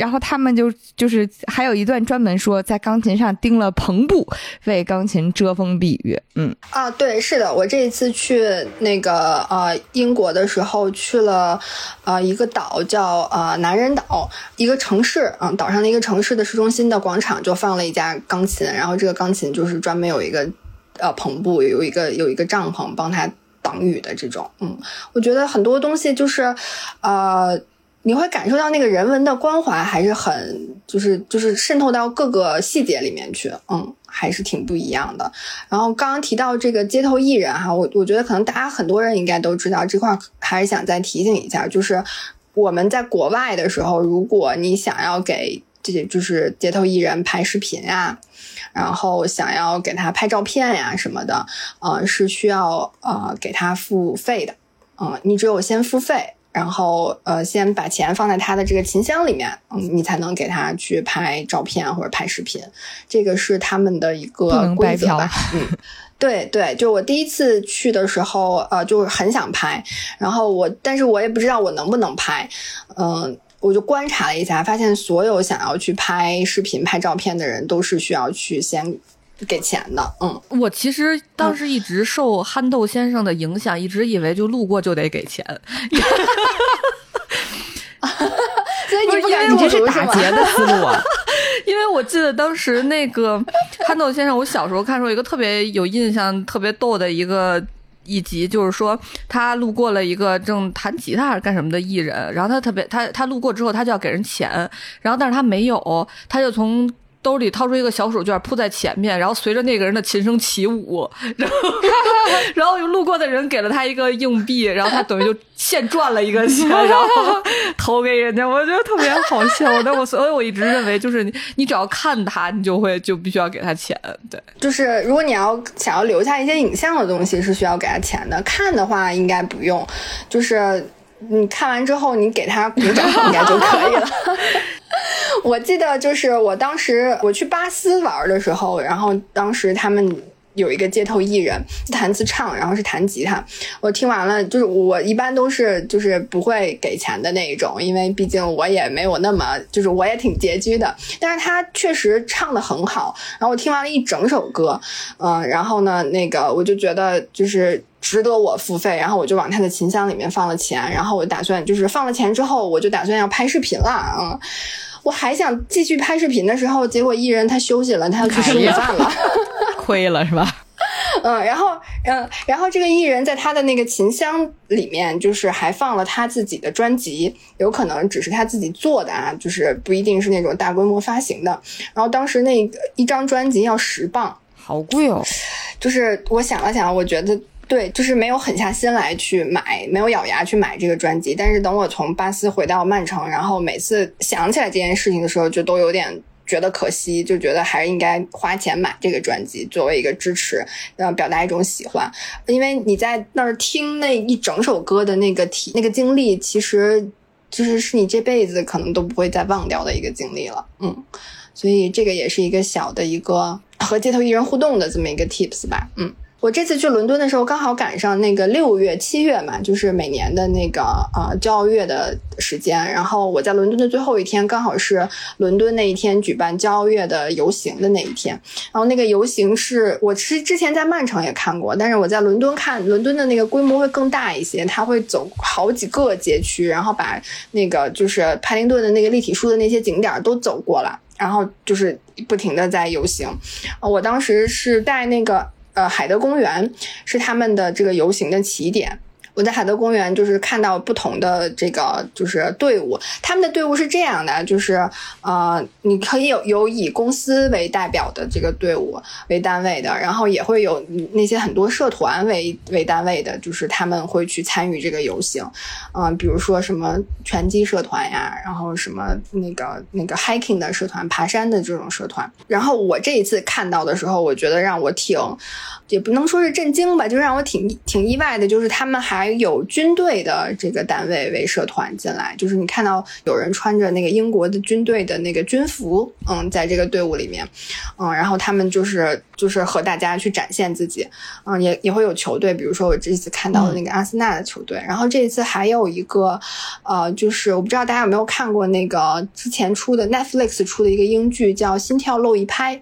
然后他们就就是还有一段专门说在钢琴上钉了篷布，为钢琴遮风避雨。嗯啊，对，是的，我这一次去那个呃英国的时候去了呃一个岛叫呃男人岛，一个城市嗯岛上的一个城市的市中心的广场就放了一架钢琴，然后这个钢琴就是专门有一个呃篷布，有一个有一个帐篷帮他挡雨的这种。嗯，我觉得很多东西就是呃。你会感受到那个人文的关怀，还是很就是就是渗透到各个细节里面去，嗯，还是挺不一样的。然后刚刚提到这个街头艺人哈，我我觉得可能大家很多人应该都知道这块，还是想再提醒一下，就是我们在国外的时候，如果你想要给这些就是街头艺人拍视频呀，然后想要给他拍照片呀什么的，呃，是需要呃给他付费的，嗯，你只有先付费。然后，呃，先把钱放在他的这个琴箱里面，嗯，你才能给他去拍照片或者拍视频，这个是他们的一个规则吧？嗯，对对，就我第一次去的时候，呃，就是很想拍，然后我，但是我也不知道我能不能拍，嗯，我就观察了一下，发现所有想要去拍视频、拍照片的人，都是需要去先。给钱的，嗯，我其实当时一直受憨豆先生的影响，一直以为就路过就得给钱，所以你不你这是打劫的思路啊？因为我记得当时那个憨豆先生，我小时候看出一个特别有印象、特别逗的一个一集，就是说他路过了一个正弹吉他还是干什么的艺人，然后他特别他他路过之后，他就要给人钱，然后但是他没有，他就从。兜里掏出一个小手绢铺在前面，然后随着那个人的琴声起舞，然后 然后有路过的人给了他一个硬币，然后他等于就现赚了一个钱，然后投给人家，我觉得特别好笑。但我所以我一直认为，就是你你只要看他，你就会就必须要给他钱。对，就是如果你要想要留下一些影像的东西，是需要给他钱的。看的话应该不用，就是你看完之后你给他鼓掌应该就可以了。我记得就是我当时我去巴斯玩的时候，然后当时他们有一个街头艺人弹自唱，然后是弹吉他。我听完了，就是我一般都是就是不会给钱的那一种，因为毕竟我也没有那么就是我也挺拮据的。但是他确实唱的很好，然后我听完了一整首歌，嗯，然后呢，那个我就觉得就是值得我付费，然后我就往他的琴箱里面放了钱，然后我打算就是放了钱之后，我就打算要拍视频了，嗯。我还想继续拍视频的时候，结果艺人他休息了，他要去吃午饭了，亏了是吧？嗯，然后嗯，然后这个艺人在他的那个琴箱里面，就是还放了他自己的专辑，有可能只是他自己做的啊，就是不一定是那种大规模发行的。然后当时那个一张专辑要十磅，好贵哦。就是我想了想，我觉得。对，就是没有狠下心来去买，没有咬牙去买这个专辑。但是等我从巴斯回到曼城，然后每次想起来这件事情的时候，就都有点觉得可惜，就觉得还是应该花钱买这个专辑，作为一个支持，呃，表达一种喜欢。因为你在那儿听那一整首歌的那个体那个经历，其实就是是你这辈子可能都不会再忘掉的一个经历了。嗯，所以这个也是一个小的一个和街头艺人互动的这么一个 tips 吧。嗯。我这次去伦敦的时候，刚好赶上那个六月、七月嘛，就是每年的那个呃骄傲月的时间。然后我在伦敦的最后一天，刚好是伦敦那一天举办骄傲月的游行的那一天。然后那个游行是我其实之前在曼城也看过，但是我在伦敦看，伦敦的那个规模会更大一些，它会走好几个街区，然后把那个就是帕丁顿的那个立体书的那些景点都走过了，然后就是不停的在游行。我当时是带那个。呃，海德公园是他们的这个游行的起点。我在海德公园就是看到不同的这个就是队伍，他们的队伍是这样的，就是呃，你可以有有以公司为代表的这个队伍为单位的，然后也会有那些很多社团为为单位的，就是他们会去参与这个游行，嗯，比如说什么拳击社团呀，然后什么那个那个 hiking 的社团，爬山的这种社团。然后我这一次看到的时候，我觉得让我挺。也不能说是震惊吧，就让我挺挺意外的，就是他们还有军队的这个单位为社团进来，就是你看到有人穿着那个英国的军队的那个军服，嗯，在这个队伍里面，嗯，然后他们就是就是和大家去展现自己，嗯，也也会有球队，比如说我这次看到的那个阿森纳的球队，然后这一次还有一个，呃，就是我不知道大家有没有看过那个之前出的 Netflix 出的一个英剧叫《心跳漏一拍》，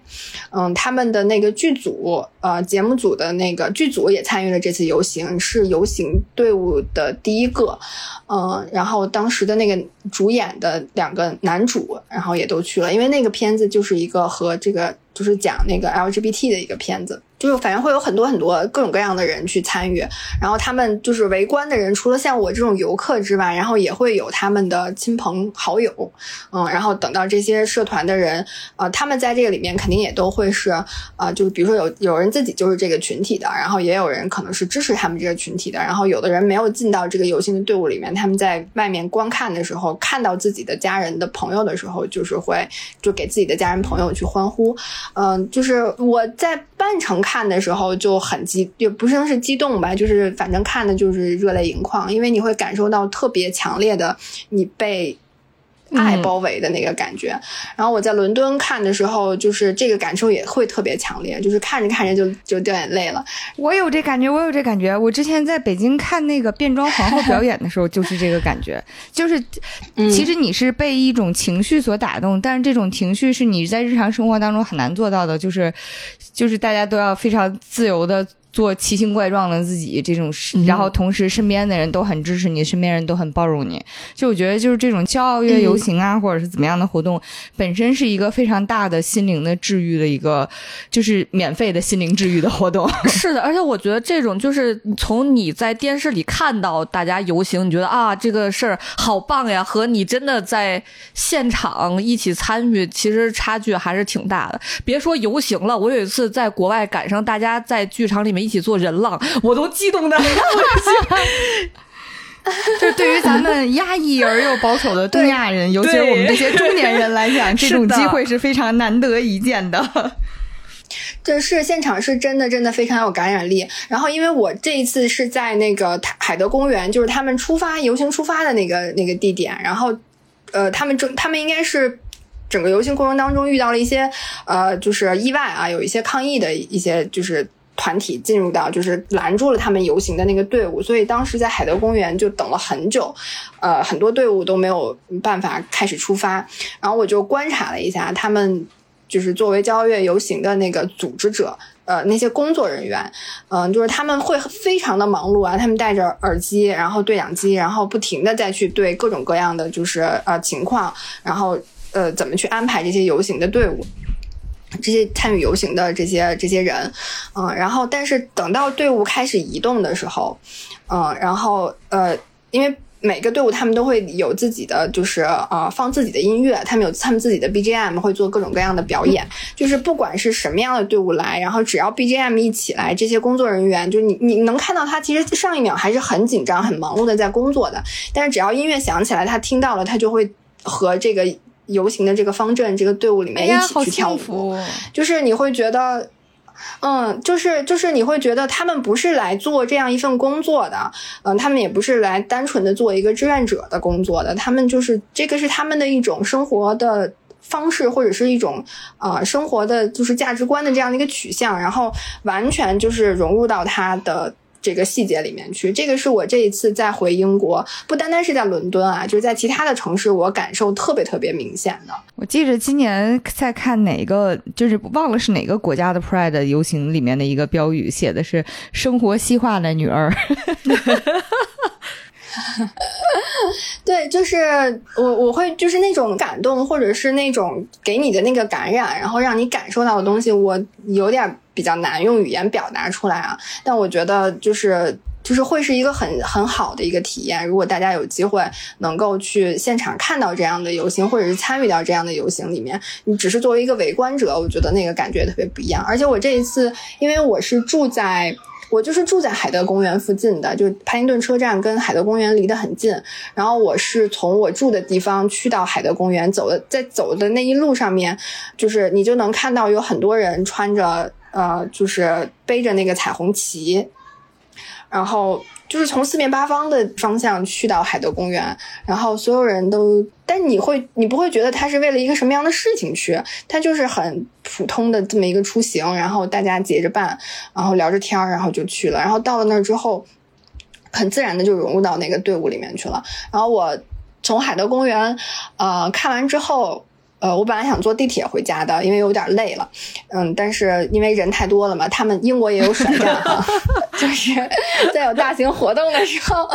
嗯，他们的那个剧组，呃，节目。组的那个剧组也参与了这次游行，是游行队伍的第一个，嗯，然后当时的那个主演的两个男主，然后也都去了，因为那个片子就是一个和这个就是讲那个 LGBT 的一个片子。就是反正会有很多很多各种各样的人去参与，然后他们就是围观的人，除了像我这种游客之外，然后也会有他们的亲朋好友，嗯，然后等到这些社团的人，呃，他们在这个里面肯定也都会是，呃，就是比如说有有人自己就是这个群体的，然后也有人可能是支持他们这个群体的，然后有的人没有进到这个游行的队伍里面，他们在外面观看的时候，看到自己的家人的朋友的时候，就是会就给自己的家人朋友去欢呼，嗯，就是我在半程看。看的时候就很激，也不是是激动吧，就是反正看的就是热泪盈眶，因为你会感受到特别强烈的你被。爱包围的那个感觉，然后我在伦敦看的时候，就是这个感受也会特别强烈，就是看着看着就就掉眼泪了。我有这感觉，我有这感觉。我之前在北京看那个变装皇后表演的时候，就是这个感觉，就是其实你是被一种情绪所打动，但是这种情绪是你在日常生活当中很难做到的，就是就是大家都要非常自由的。做奇形怪状的自己，这种，然后同时身边的人都很支持你，身边人都很包容你。就我觉得，就是这种骄傲月游行啊，或者是怎么样的活动，本身是一个非常大的心灵的治愈的一个，就是免费的心灵治愈的活动。是的，而且我觉得这种就是从你在电视里看到大家游行，你觉得啊这个事儿好棒呀，和你真的在现场一起参与，其实差距还是挺大的。别说游行了，我有一次在国外赶上大家在剧场里面。一起做人浪，我都激动的。就对于咱们压抑而又保守的东亚人，尤其是我们这些中年人来讲，这种机会是非常难得一见的。这是现场是真的，真的非常有感染力。然后，因为我这一次是在那个海德公园，就是他们出发游行出发的那个那个地点。然后，呃，他们中他们应该是整个游行过程当中遇到了一些呃，就是意外啊，有一些抗议的一些就是。团体进入到就是拦住了他们游行的那个队伍，所以当时在海德公园就等了很久，呃，很多队伍都没有办法开始出发。然后我就观察了一下，他们就是作为骄傲月游行的那个组织者，呃，那些工作人员，嗯，就是他们会非常的忙碌啊，他们戴着耳机，然后对讲机，然后不停的再去对各种各样的就是呃情况，然后呃怎么去安排这些游行的队伍。这些参与游行的这些这些人，嗯，然后但是等到队伍开始移动的时候，嗯，然后呃，因为每个队伍他们都会有自己的，就是呃放自己的音乐，他们有他们自己的 BGM，会做各种各样的表演。就是不管是什么样的队伍来，然后只要 BGM 一起来，这些工作人员就你你能看到他其实上一秒还是很紧张、很忙碌的在工作的，但是只要音乐响起来，他听到了，他就会和这个。游行的这个方阵，这个队伍里面一起去跳舞，就是你会觉得，嗯，就是就是你会觉得他们不是来做这样一份工作的，嗯，他们也不是来单纯的做一个志愿者的工作的，他们就是这个是他们的一种生活的方式，或者是一种呃生活的就是价值观的这样的一个取向，然后完全就是融入到他的。这个细节里面去，这个是我这一次再回英国，不单单是在伦敦啊，就是在其他的城市，我感受特别特别明显的。我记着今年在看哪个，就是忘了是哪个国家的 Pride 游行里面的一个标语，写的是“生活西化的女儿”。对，就是我我会就是那种感动，或者是那种给你的那个感染，然后让你感受到的东西，我有点比较难用语言表达出来啊。但我觉得就是就是会是一个很很好的一个体验。如果大家有机会能够去现场看到这样的游行，或者是参与到这样的游行里面，你只是作为一个围观者，我觉得那个感觉特别不一样。而且我这一次，因为我是住在。我就是住在海德公园附近的，就是帕丁顿车站跟海德公园离得很近。然后我是从我住的地方去到海德公园，走的在走的那一路上面，就是你就能看到有很多人穿着呃，就是背着那个彩虹旗，然后。就是从四面八方的方向去到海德公园，然后所有人都，但你会，你不会觉得他是为了一个什么样的事情去，他就是很普通的这么一个出行，然后大家结着伴，然后聊着天儿然后就去了，然后到了那儿之后，很自然的就融入到那个队伍里面去了。然后我从海德公园，呃，看完之后。呃，我本来想坐地铁回家的，因为有点累了，嗯，但是因为人太多了嘛，他们英国也有甩站哈，就是在有大型活动的时候，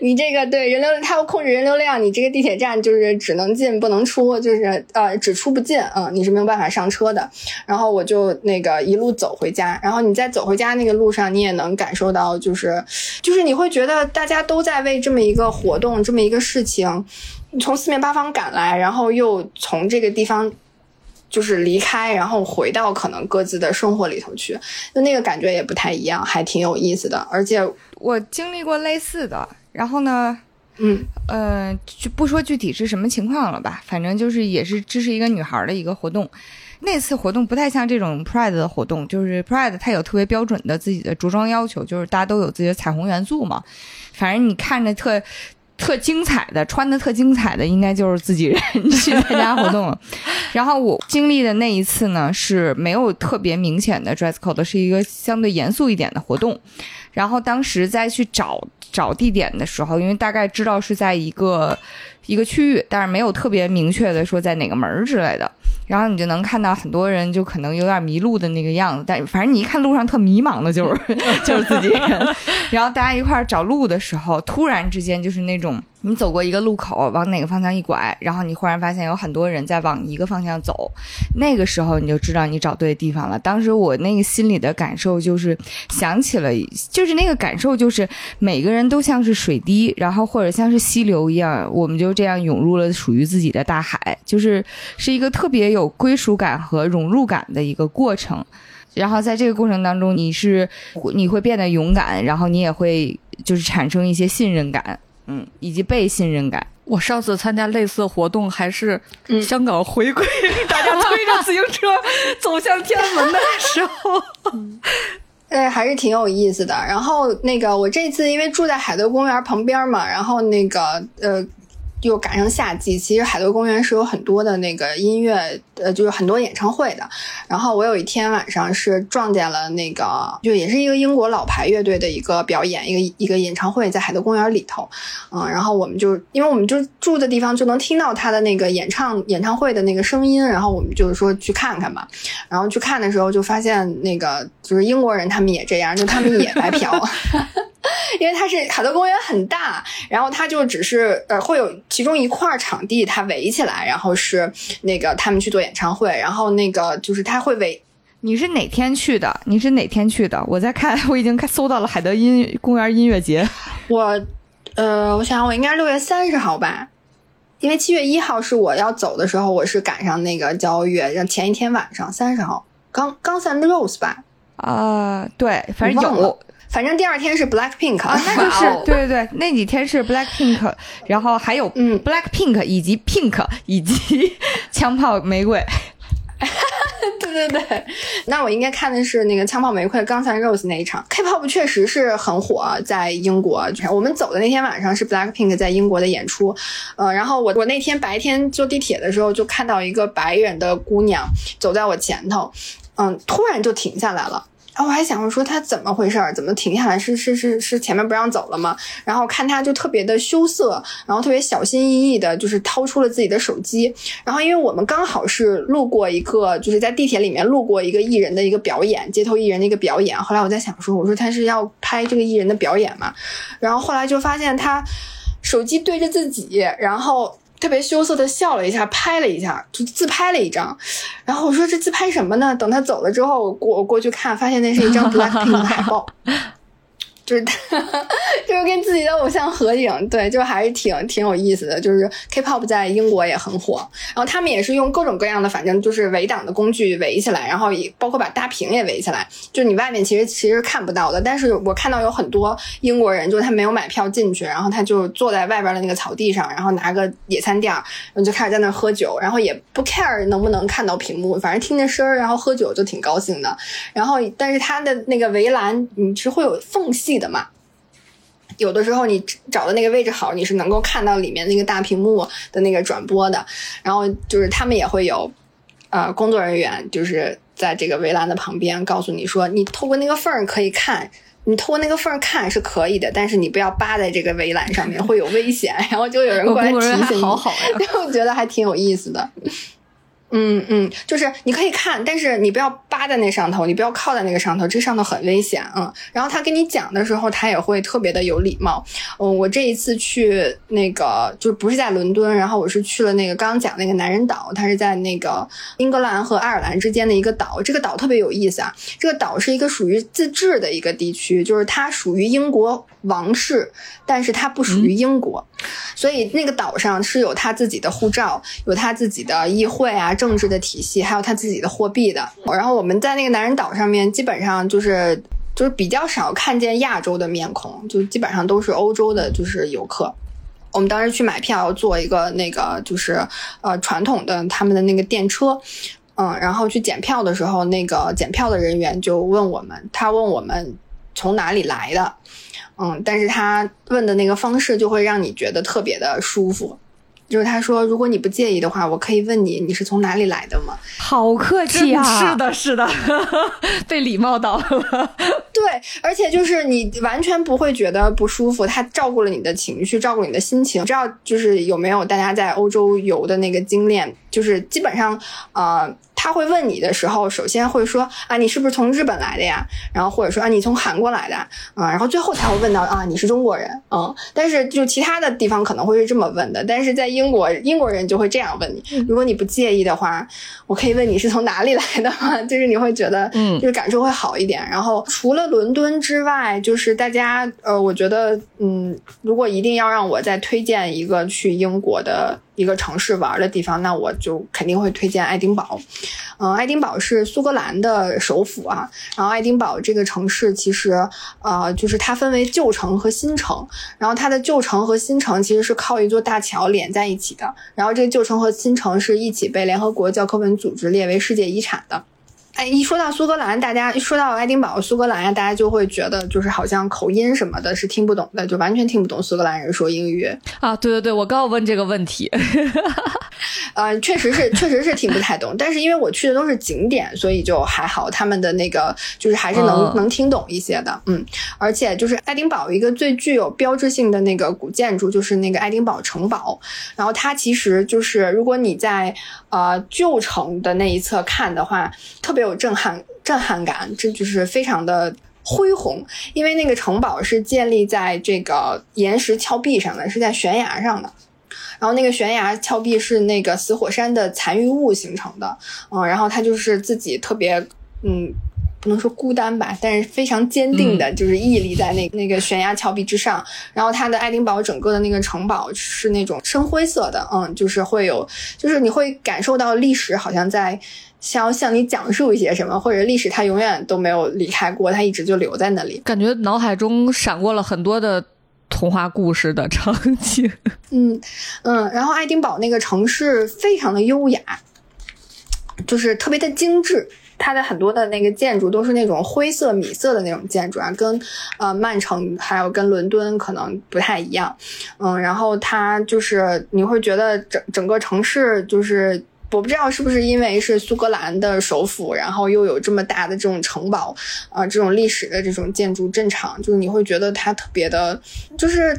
你这个对人流，他要控制人流量，你这个地铁站就是只能进不能出，就是呃只出不进，嗯，你是没有办法上车的。然后我就那个一路走回家，然后你在走回家那个路上，你也能感受到，就是就是你会觉得大家都在为这么一个活动，这么一个事情。从四面八方赶来，然后又从这个地方就是离开，然后回到可能各自的生活里头去，就那个感觉也不太一样，还挺有意思的。而且我经历过类似的，然后呢，嗯呃，就不说具体是什么情况了吧，反正就是也是这是一个女孩的一个活动。那次活动不太像这种 Pride 的活动，就是 Pride 它有特别标准的自己的着装要求，就是大家都有自己的彩虹元素嘛。反正你看着特。特精彩的，穿的特精彩的，应该就是自己人去参加活动了。然后我经历的那一次呢，是没有特别明显的 dress code，是一个相对严肃一点的活动。然后当时在去找找地点的时候，因为大概知道是在一个一个区域，但是没有特别明确的说在哪个门之类的。然后你就能看到很多人就可能有点迷路的那个样子，但反正你一看路上特迷茫的，就是 就是自己人。然后大家一块找路的时候，突然之间就是那种。你走过一个路口，往哪个方向一拐，然后你忽然发现有很多人在往一个方向走，那个时候你就知道你找对地方了。当时我那个心里的感受就是想起了，就是那个感受就是每个人都像是水滴，然后或者像是溪流一样，我们就这样涌入了属于自己的大海，就是是一个特别有归属感和融入感的一个过程。然后在这个过程当中，你是你会变得勇敢，然后你也会就是产生一些信任感。嗯，以及被信任感。我上次参加类似活动，还是香港回归，大家推着自行车走向天安门的时候，对，还是挺有意思的。然后那个，我这次因为住在海德公园旁边嘛，然后那个呃。又赶上夏季，其实海德公园是有很多的那个音乐，呃，就是很多演唱会的。然后我有一天晚上是撞见了那个，就也是一个英国老牌乐队的一个表演，一个一个演唱会，在海德公园里头。嗯，然后我们就因为我们就住的地方就能听到他的那个演唱演唱会的那个声音，然后我们就是说去看看吧。然后去看的时候就发现那个就是英国人他们也这样，就他们也白嫖。因为它是海德公园很大，然后它就只是呃会有其中一块场地它围起来，然后是那个他们去做演唱会，然后那个就是他会围。你是哪天去的？你是哪天去的？我在看，我已经看搜到了海德音公园音乐节。我呃，我想我应该是六月三十号吧，因为七月一号是我要走的时候，我是赶上那个交月，让前一天晚上三十号刚刚散 Rose 吧？啊，对，反正有。反正第二天是 Black Pink，啊那就是对对对，那几天是 Black Pink，然后还有嗯。Black Pink 以及 Pink 以及 枪炮玫瑰，对对对，那我应该看的是那个枪炮玫瑰刚才 Rose 那一场，K-pop 确实是很火，在英国。我们走的那天晚上是 Black Pink 在英国的演出，呃，然后我我那天白天坐地铁的时候就看到一个白人的姑娘走在我前头，嗯，突然就停下来了。然后我还想说他怎么回事儿，怎么停下来？是是是是前面不让走了吗？然后看他就特别的羞涩，然后特别小心翼翼的，就是掏出了自己的手机。然后因为我们刚好是路过一个，就是在地铁里面路过一个艺人的一个表演，街头艺人的一个表演。后来我在想说，我说他是要拍这个艺人的表演嘛？然后后来就发现他手机对着自己，然后。特别羞涩的笑了一下，拍了一下，就自拍了一张。然后我说：“这自拍什么呢？”等他走了之后，我过我过去看，发现那是一张 BLACKPINK 的海报。就是 就是跟自己的偶像合影，对，就还是挺挺有意思的。就是 K-pop 在英国也很火，然后他们也是用各种各样的，反正就是围挡的工具围起来，然后也包括把大屏也围起来，就你外面其实其实看不到的。但是我看到有很多英国人，就是他没有买票进去，然后他就坐在外边的那个草地上，然后拿个野餐垫，然后就开始在那喝酒，然后也不 care 能不能看到屏幕，反正听着声儿，然后喝酒就挺高兴的。然后但是他的那个围栏你是会有缝隙。的嘛，有的时候你找的那个位置好，你是能够看到里面那个大屏幕的那个转播的。然后就是他们也会有，呃，工作人员就是在这个围栏的旁边告诉你说，你透过那个缝儿可以看，你透过那个缝儿看是可以的，但是你不要扒在这个围栏上面，会有危险。然后就有人过来提醒你，好好呀，我觉得还挺有意思的。嗯嗯，就是你可以看，但是你不要扒在那上头，你不要靠在那个上头，这上头很危险嗯。然后他跟你讲的时候，他也会特别的有礼貌。嗯，我这一次去那个就不是在伦敦，然后我是去了那个刚刚讲那个男人岛，它是在那个英格兰和爱尔兰之间的一个岛。这个岛特别有意思啊，这个岛是一个属于自治的一个地区，就是它属于英国王室，但是它不属于英国，所以那个岛上是有他自己的护照，有他自己的议会啊。政治的体系，还有他自己的货币的。然后我们在那个男人岛上面，基本上就是就是比较少看见亚洲的面孔，就基本上都是欧洲的，就是游客。我们当时去买票，坐一个那个就是呃传统的他们的那个电车，嗯，然后去检票的时候，那个检票的人员就问我们，他问我们从哪里来的，嗯，但是他问的那个方式就会让你觉得特别的舒服。就是他说，如果你不介意的话，我可以问你，你是从哪里来的吗？好客气啊！是的，是的，被礼貌到了。对，而且就是你完全不会觉得不舒服，他照顾了你的情绪，照顾你的心情。不知道就是有没有大家在欧洲游的那个经验，就是基本上，呃。他会问你的时候，首先会说啊，你是不是从日本来的呀？然后或者说啊，你从韩国来的啊？然后最后才会问到啊，你是中国人？嗯，但是就其他的地方可能会是这么问的，但是在英国，英国人就会这样问你。如果你不介意的话，我可以问你是从哪里来的吗？就是你会觉得，嗯，就是感受会好一点。然后除了伦敦之外，就是大家呃，我觉得嗯，如果一定要让我再推荐一个去英国的。一个城市玩的地方，那我就肯定会推荐爱丁堡。嗯，爱丁堡是苏格兰的首府啊。然后，爱丁堡这个城市其实，呃，就是它分为旧城和新城。然后，它的旧城和新城其实是靠一座大桥连在一起的。然后，这个旧城和新城是一起被联合国教科文组织列为世界遗产的。哎，一说到苏格兰，大家一说到爱丁堡、苏格兰呀，大家就会觉得就是好像口音什么的是听不懂的，就完全听不懂苏格兰人说英语啊。对对对，我刚要问这个问题。呃，确实是，确实是听不太懂。但是因为我去的都是景点，所以就还好，他们的那个就是还是能能听懂一些的。嗯，而且就是爱丁堡一个最具有标志性的那个古建筑就是那个爱丁堡城堡，然后它其实就是如果你在呃旧城的那一侧看的话，特别。有震撼震撼感，这就是非常的恢宏，因为那个城堡是建立在这个岩石峭壁上的，是在悬崖上的，然后那个悬崖峭壁是那个死火山的残余物形成的，嗯，然后它就是自己特别，嗯，不能说孤单吧，但是非常坚定的，就是屹立在那那个悬崖峭壁之上，然后它的爱丁堡整个的那个城堡是那种深灰色的，嗯，就是会有，就是你会感受到历史好像在。想要向你讲述一些什么，或者历史它永远都没有离开过，它一直就留在那里。感觉脑海中闪过了很多的童话故事的场景。嗯嗯，然后爱丁堡那个城市非常的优雅，就是特别的精致。它的很多的那个建筑都是那种灰色米色的那种建筑啊，跟呃曼城还有跟伦敦可能不太一样。嗯，然后它就是你会觉得整整个城市就是。我不知道是不是因为是苏格兰的首府，然后又有这么大的这种城堡，啊，这种历史的这种建筑镇场，就是你会觉得它特别的，就是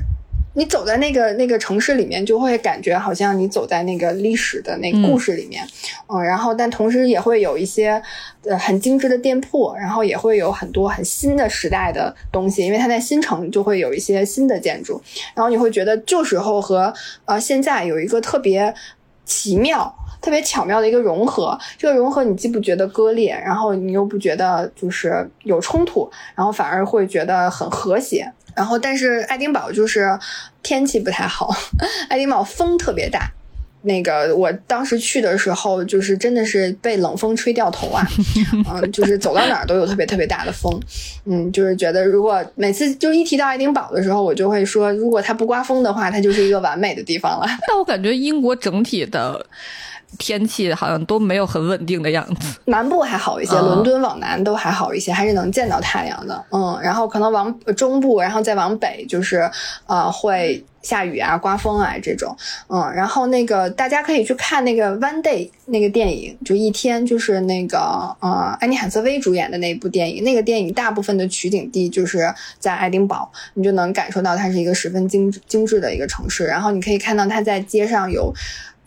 你走在那个那个城市里面，就会感觉好像你走在那个历史的那故事里面，嗯，然后但同时也会有一些呃很精致的店铺，然后也会有很多很新的时代的东西，因为它在新城就会有一些新的建筑，然后你会觉得旧时候和呃现在有一个特别奇妙。特别巧妙的一个融合，这个融合你既不觉得割裂，然后你又不觉得就是有冲突，然后反而会觉得很和谐。然后，但是爱丁堡就是天气不太好，爱丁堡风特别大。那个我当时去的时候，就是真的是被冷风吹掉头啊，嗯，就是走到哪儿都有特别特别大的风，嗯，就是觉得如果每次就一提到爱丁堡的时候，我就会说，如果它不刮风的话，它就是一个完美的地方了。但我感觉英国整体的。天气好像都没有很稳定的样子，南部还好一些，伦敦往南都还好一些，还是能见到太阳的。嗯，然后可能往中部，然后再往北，就是呃会下雨啊、刮风啊这种。嗯，然后那个大家可以去看那个《One Day》那个电影，就一天，就是那个呃安妮海瑟薇主演的那部电影。那个电影大部分的取景地就是在爱丁堡，你就能感受到它是一个十分精精致的一个城市。然后你可以看到它在街上有。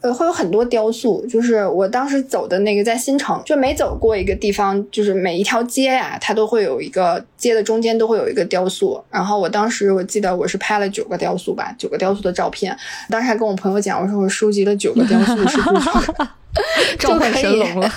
呃，会有很多雕塑，就是我当时走的那个在新城，就每走过一个地方，就是每一条街呀，它都会有一个街的中间都会有一个雕塑。然后我当时我记得我是拍了九个雕塑吧，九个雕塑的照片。当时还跟我朋友讲，我说我收集了九个雕塑是不是 召唤神龙了，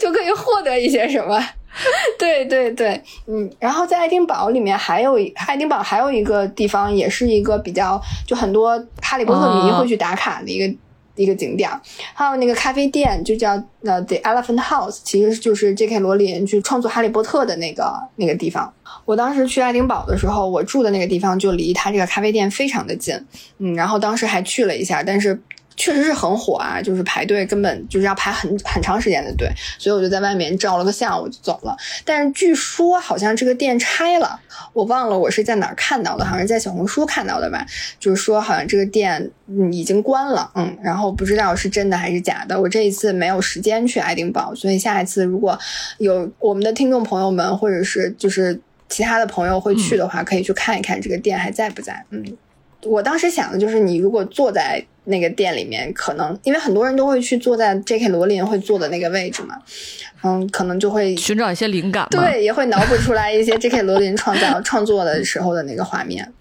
就可以获得一些什么？对对对，嗯。然后在爱丁堡里面还有爱丁堡还有一个地方，也是一个比较就很多哈利波特迷会去打卡的一个。一个景点，还有那个咖啡店，就叫呃 The Elephant House，其实就是 J.K. 罗琳去创作《哈利波特》的那个那个地方。我当时去爱丁堡的时候，我住的那个地方就离他这个咖啡店非常的近，嗯，然后当时还去了一下，但是确实是很火啊，就是排队根本就是要排很很长时间的队，所以我就在外面照了个相，我就走了。但是据说好像这个店拆了，我忘了我是在哪儿看到的，好像是在小红书看到的吧。就是说好像这个店嗯已经关了，嗯，然后不知道是真的还是假的。我这一次没有时间去爱丁堡，所以下一次如果有我们的听众朋友们或者是就是其他的朋友会去的话，可以去看一看这个店还在不在。嗯，我当时想的就是你如果坐在。那个店里面可能，因为很多人都会去坐在 J.K. 罗琳会坐的那个位置嘛，嗯，可能就会寻找一些灵感，对，也会脑补出来一些 J.K. 罗琳创造 创作的时候的那个画面，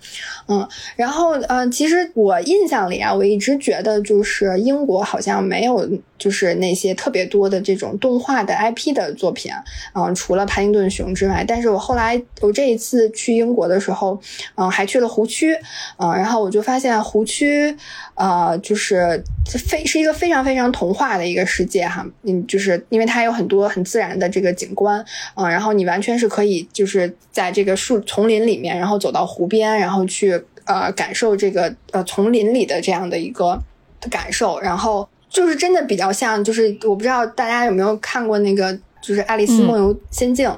嗯，然后呃，其实我印象里啊，我一直觉得就是英国好像没有就是那些特别多的这种动画的 IP 的作品，嗯，除了帕丁顿熊之外，但是我后来我这一次去英国的时候，嗯，还去了湖区，嗯，然后我就发现湖区，呃。就是非是一个非常非常童话的一个世界哈，嗯，就是因为它有很多很自然的这个景观，嗯，然后你完全是可以就是在这个树丛林里面，然后走到湖边，然后去呃感受这个呃丛林里的这样的一个感受，然后就是真的比较像，就是我不知道大家有没有看过那个就是《爱丽丝梦游仙境》。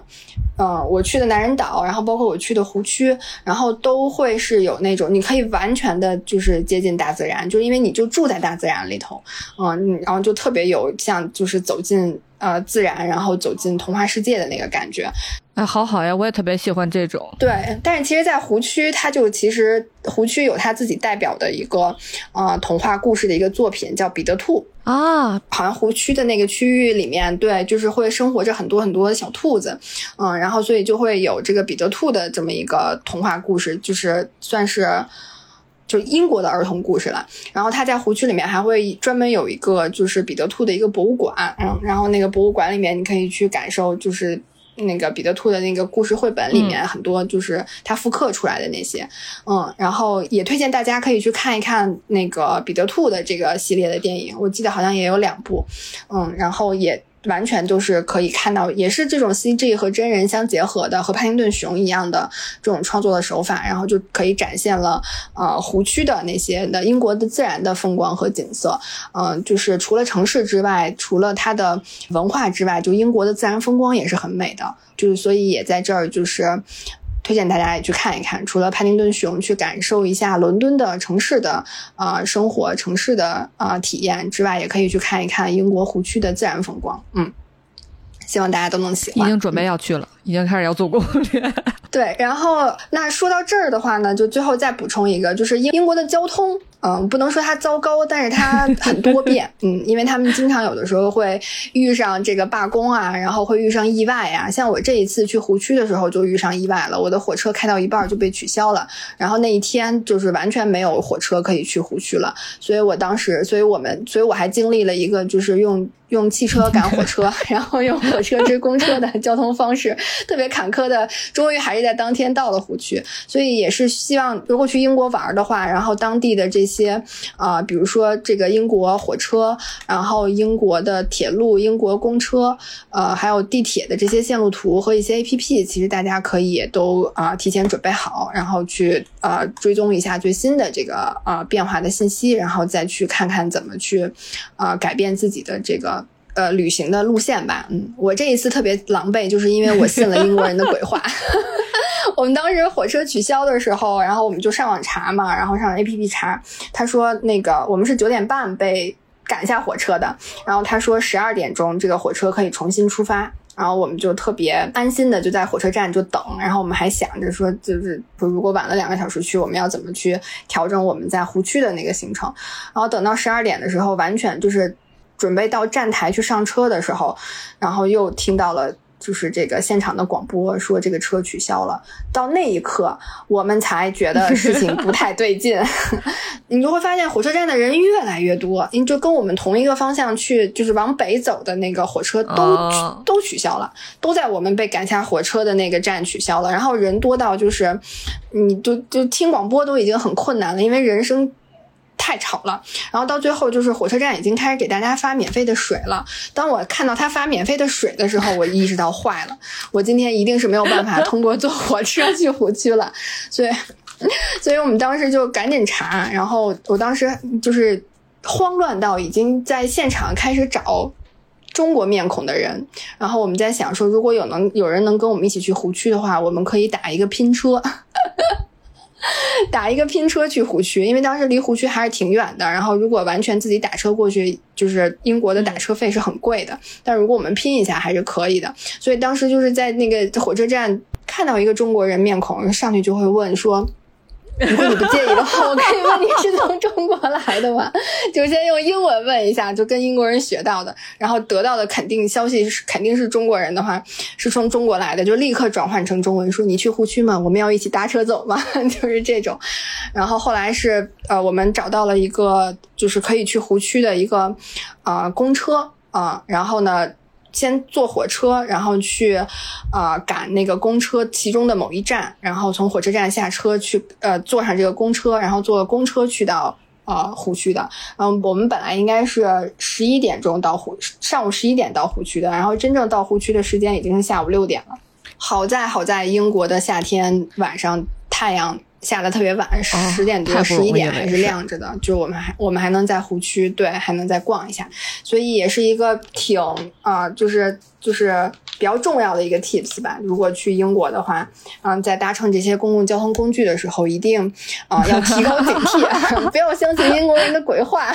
嗯，我去的男人岛，然后包括我去的湖区，然后都会是有那种你可以完全的，就是接近大自然，就是因为你就住在大自然里头，嗯，然后就特别有像就是走进呃自然，然后走进童话世界的那个感觉。哎，好好呀，我也特别喜欢这种。对，但是其实，在湖区，它就其实湖区有它自己代表的一个呃童话故事的一个作品，叫《彼得兔》啊。好像湖区的那个区域里面，对，就是会生活着很多很多的小兔子，嗯，然后所以就会有这个彼得兔的这么一个童话故事，就是算是就英国的儿童故事了。然后它在湖区里面还会专门有一个就是彼得兔的一个博物馆，嗯，然后那个博物馆里面你可以去感受就是。那个彼得兔的那个故事绘本里面很多就是他复刻出来的那些，嗯，然后也推荐大家可以去看一看那个彼得兔的这个系列的电影，我记得好像也有两部，嗯，然后也。完全就是可以看到，也是这种 CG 和真人相结合的，和帕丁顿熊一样的这种创作的手法，然后就可以展现了呃湖区的那些的英国的自然的风光和景色。嗯，就是除了城市之外，除了它的文化之外，就英国的自然风光也是很美的。就是所以也在这儿就是。推荐大家也去看一看，除了帕丁顿熊去感受一下伦敦的城市的啊生活、城市的啊体验之外，也可以去看一看英国湖区的自然风光。嗯，希望大家都能喜欢。已经准备要去了，已经开始要做攻略。对，然后那说到这儿的话呢，就最后再补充一个，就是英英国的交通。嗯，不能说它糟糕，但是它 很多变。嗯，因为他们经常有的时候会遇上这个罢工啊，然后会遇上意外啊。像我这一次去湖区的时候就遇上意外了，我的火车开到一半就被取消了，然后那一天就是完全没有火车可以去湖区了。所以我当时，所以我们，所以我还经历了一个就是用用汽车赶火车，然后用火车追公车的交通方式，特别坎坷的，终于还是在当天到了湖区。所以也是希望，如果去英国玩的话，然后当地的这些。啊，比如说这个英国火车，然后英国的铁路、英国公车，呃，还有地铁的这些线路图和一些 A P P，其实大家可以都啊提前准备好，然后去呃追踪一下最新的这个啊变化的信息，然后再去看看怎么去啊改变自己的这个呃旅行的路线吧。嗯，我这一次特别狼狈，就是因为我信了英国人的鬼话。我们当时火车取消的时候，然后我们就上网查嘛，然后上 A P P 查，他说那个我们是九点半被赶下火车的，然后他说十二点钟这个火车可以重新出发，然后我们就特别安心的就在火车站就等，然后我们还想着说就是如果晚了两个小时去，我们要怎么去调整我们在湖区的那个行程，然后等到十二点的时候，完全就是准备到站台去上车的时候，然后又听到了。就是这个现场的广播说这个车取消了，到那一刻我们才觉得事情不太对劲。你就会发现火车站的人越来越多，你就跟我们同一个方向去，就是往北走的那个火车都都取消了，都在我们被赶下火车的那个站取消了。然后人多到就是你就就听广播都已经很困难了，因为人声。太吵了，然后到最后就是火车站已经开始给大家发免费的水了。当我看到他发免费的水的时候，我意识到坏了，我今天一定是没有办法通过坐火车去湖区了。所以，所以我们当时就赶紧查，然后我当时就是慌乱到已经在现场开始找中国面孔的人。然后我们在想说，如果有能有人能跟我们一起去湖区的话，我们可以打一个拼车。打一个拼车去湖区，因为当时离湖区还是挺远的。然后如果完全自己打车过去，就是英国的打车费是很贵的。但如果我们拼一下还是可以的。所以当时就是在那个火车站看到一个中国人面孔，上去就会问说。如果你不介意的话，我可以问你是从中国来的吗？就先用英文问一下，就跟英国人学到的，然后得到的肯定消息是肯定是中国人的话，是从中国来的，就立刻转换成中文说：“你去湖区吗？我们要一起搭车走吗？” 就是这种。然后后来是呃，我们找到了一个就是可以去湖区的一个啊公车啊，然后呢。先坐火车，然后去，呃，赶那个公车其中的某一站，然后从火车站下车去，呃，坐上这个公车，然后坐公车去到呃湖区的。嗯，我们本来应该是十一点钟到湖，上午十一点到湖区的，然后真正到湖区的时间已经是下午六点了。好在好在英国的夏天晚上太阳。下的特别晚，十点多、十一点还是亮着的，就我们还我们还能在湖区，对，还能再逛一下，所以也是一个挺啊，就是就是。比较重要的一个 tips 吧，如果去英国的话，嗯，在搭乘这些公共交通工具的时候，一定啊要提高警惕，不要相信英国人的鬼话，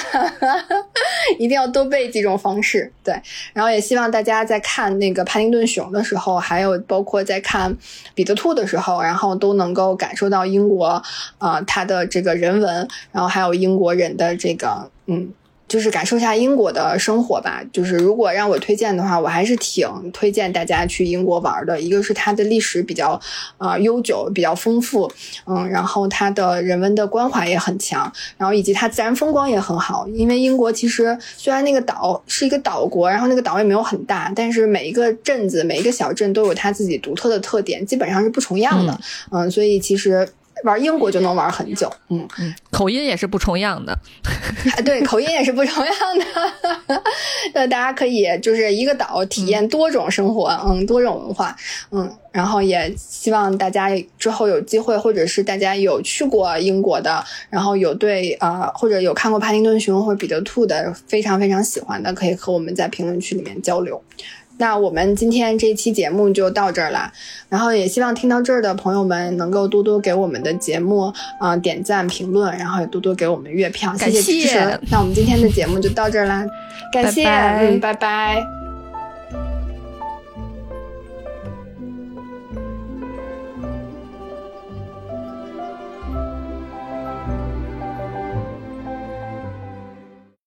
一定要多备几种方式。对，然后也希望大家在看那个帕丁顿熊的时候，还有包括在看彼得兔的时候，然后都能够感受到英国啊它的这个人文，然后还有英国人的这个嗯。就是感受一下英国的生活吧。就是如果让我推荐的话，我还是挺推荐大家去英国玩的。一个是它的历史比较啊悠久，比较丰富，嗯，然后它的人文的关怀也很强，然后以及它自然风光也很好。因为英国其实虽然那个岛是一个岛国，然后那个岛也没有很大，但是每一个镇子、每一个小镇都有它自己独特的特点，基本上是不重样的。嗯，所以其实。玩英国就能玩很久，嗯嗯，口音也是不重样的，对，口音也是不重样的。那大家可以就是一个岛体验多种生活，嗯，多种文化，嗯，然后也希望大家之后有机会，或者是大家有去过英国的，然后有对啊，或者有看过帕丁顿熊或者彼得兔的，非常非常喜欢的，可以和我们在评论区里面交流。那我们今天这期节目就到这儿啦，然后也希望听到这儿的朋友们能够多多给我们的节目啊点赞、评论，然后也多多给我们月票，谢谢支持。那我们今天的节目就到这儿啦，感谢，嗯，拜拜。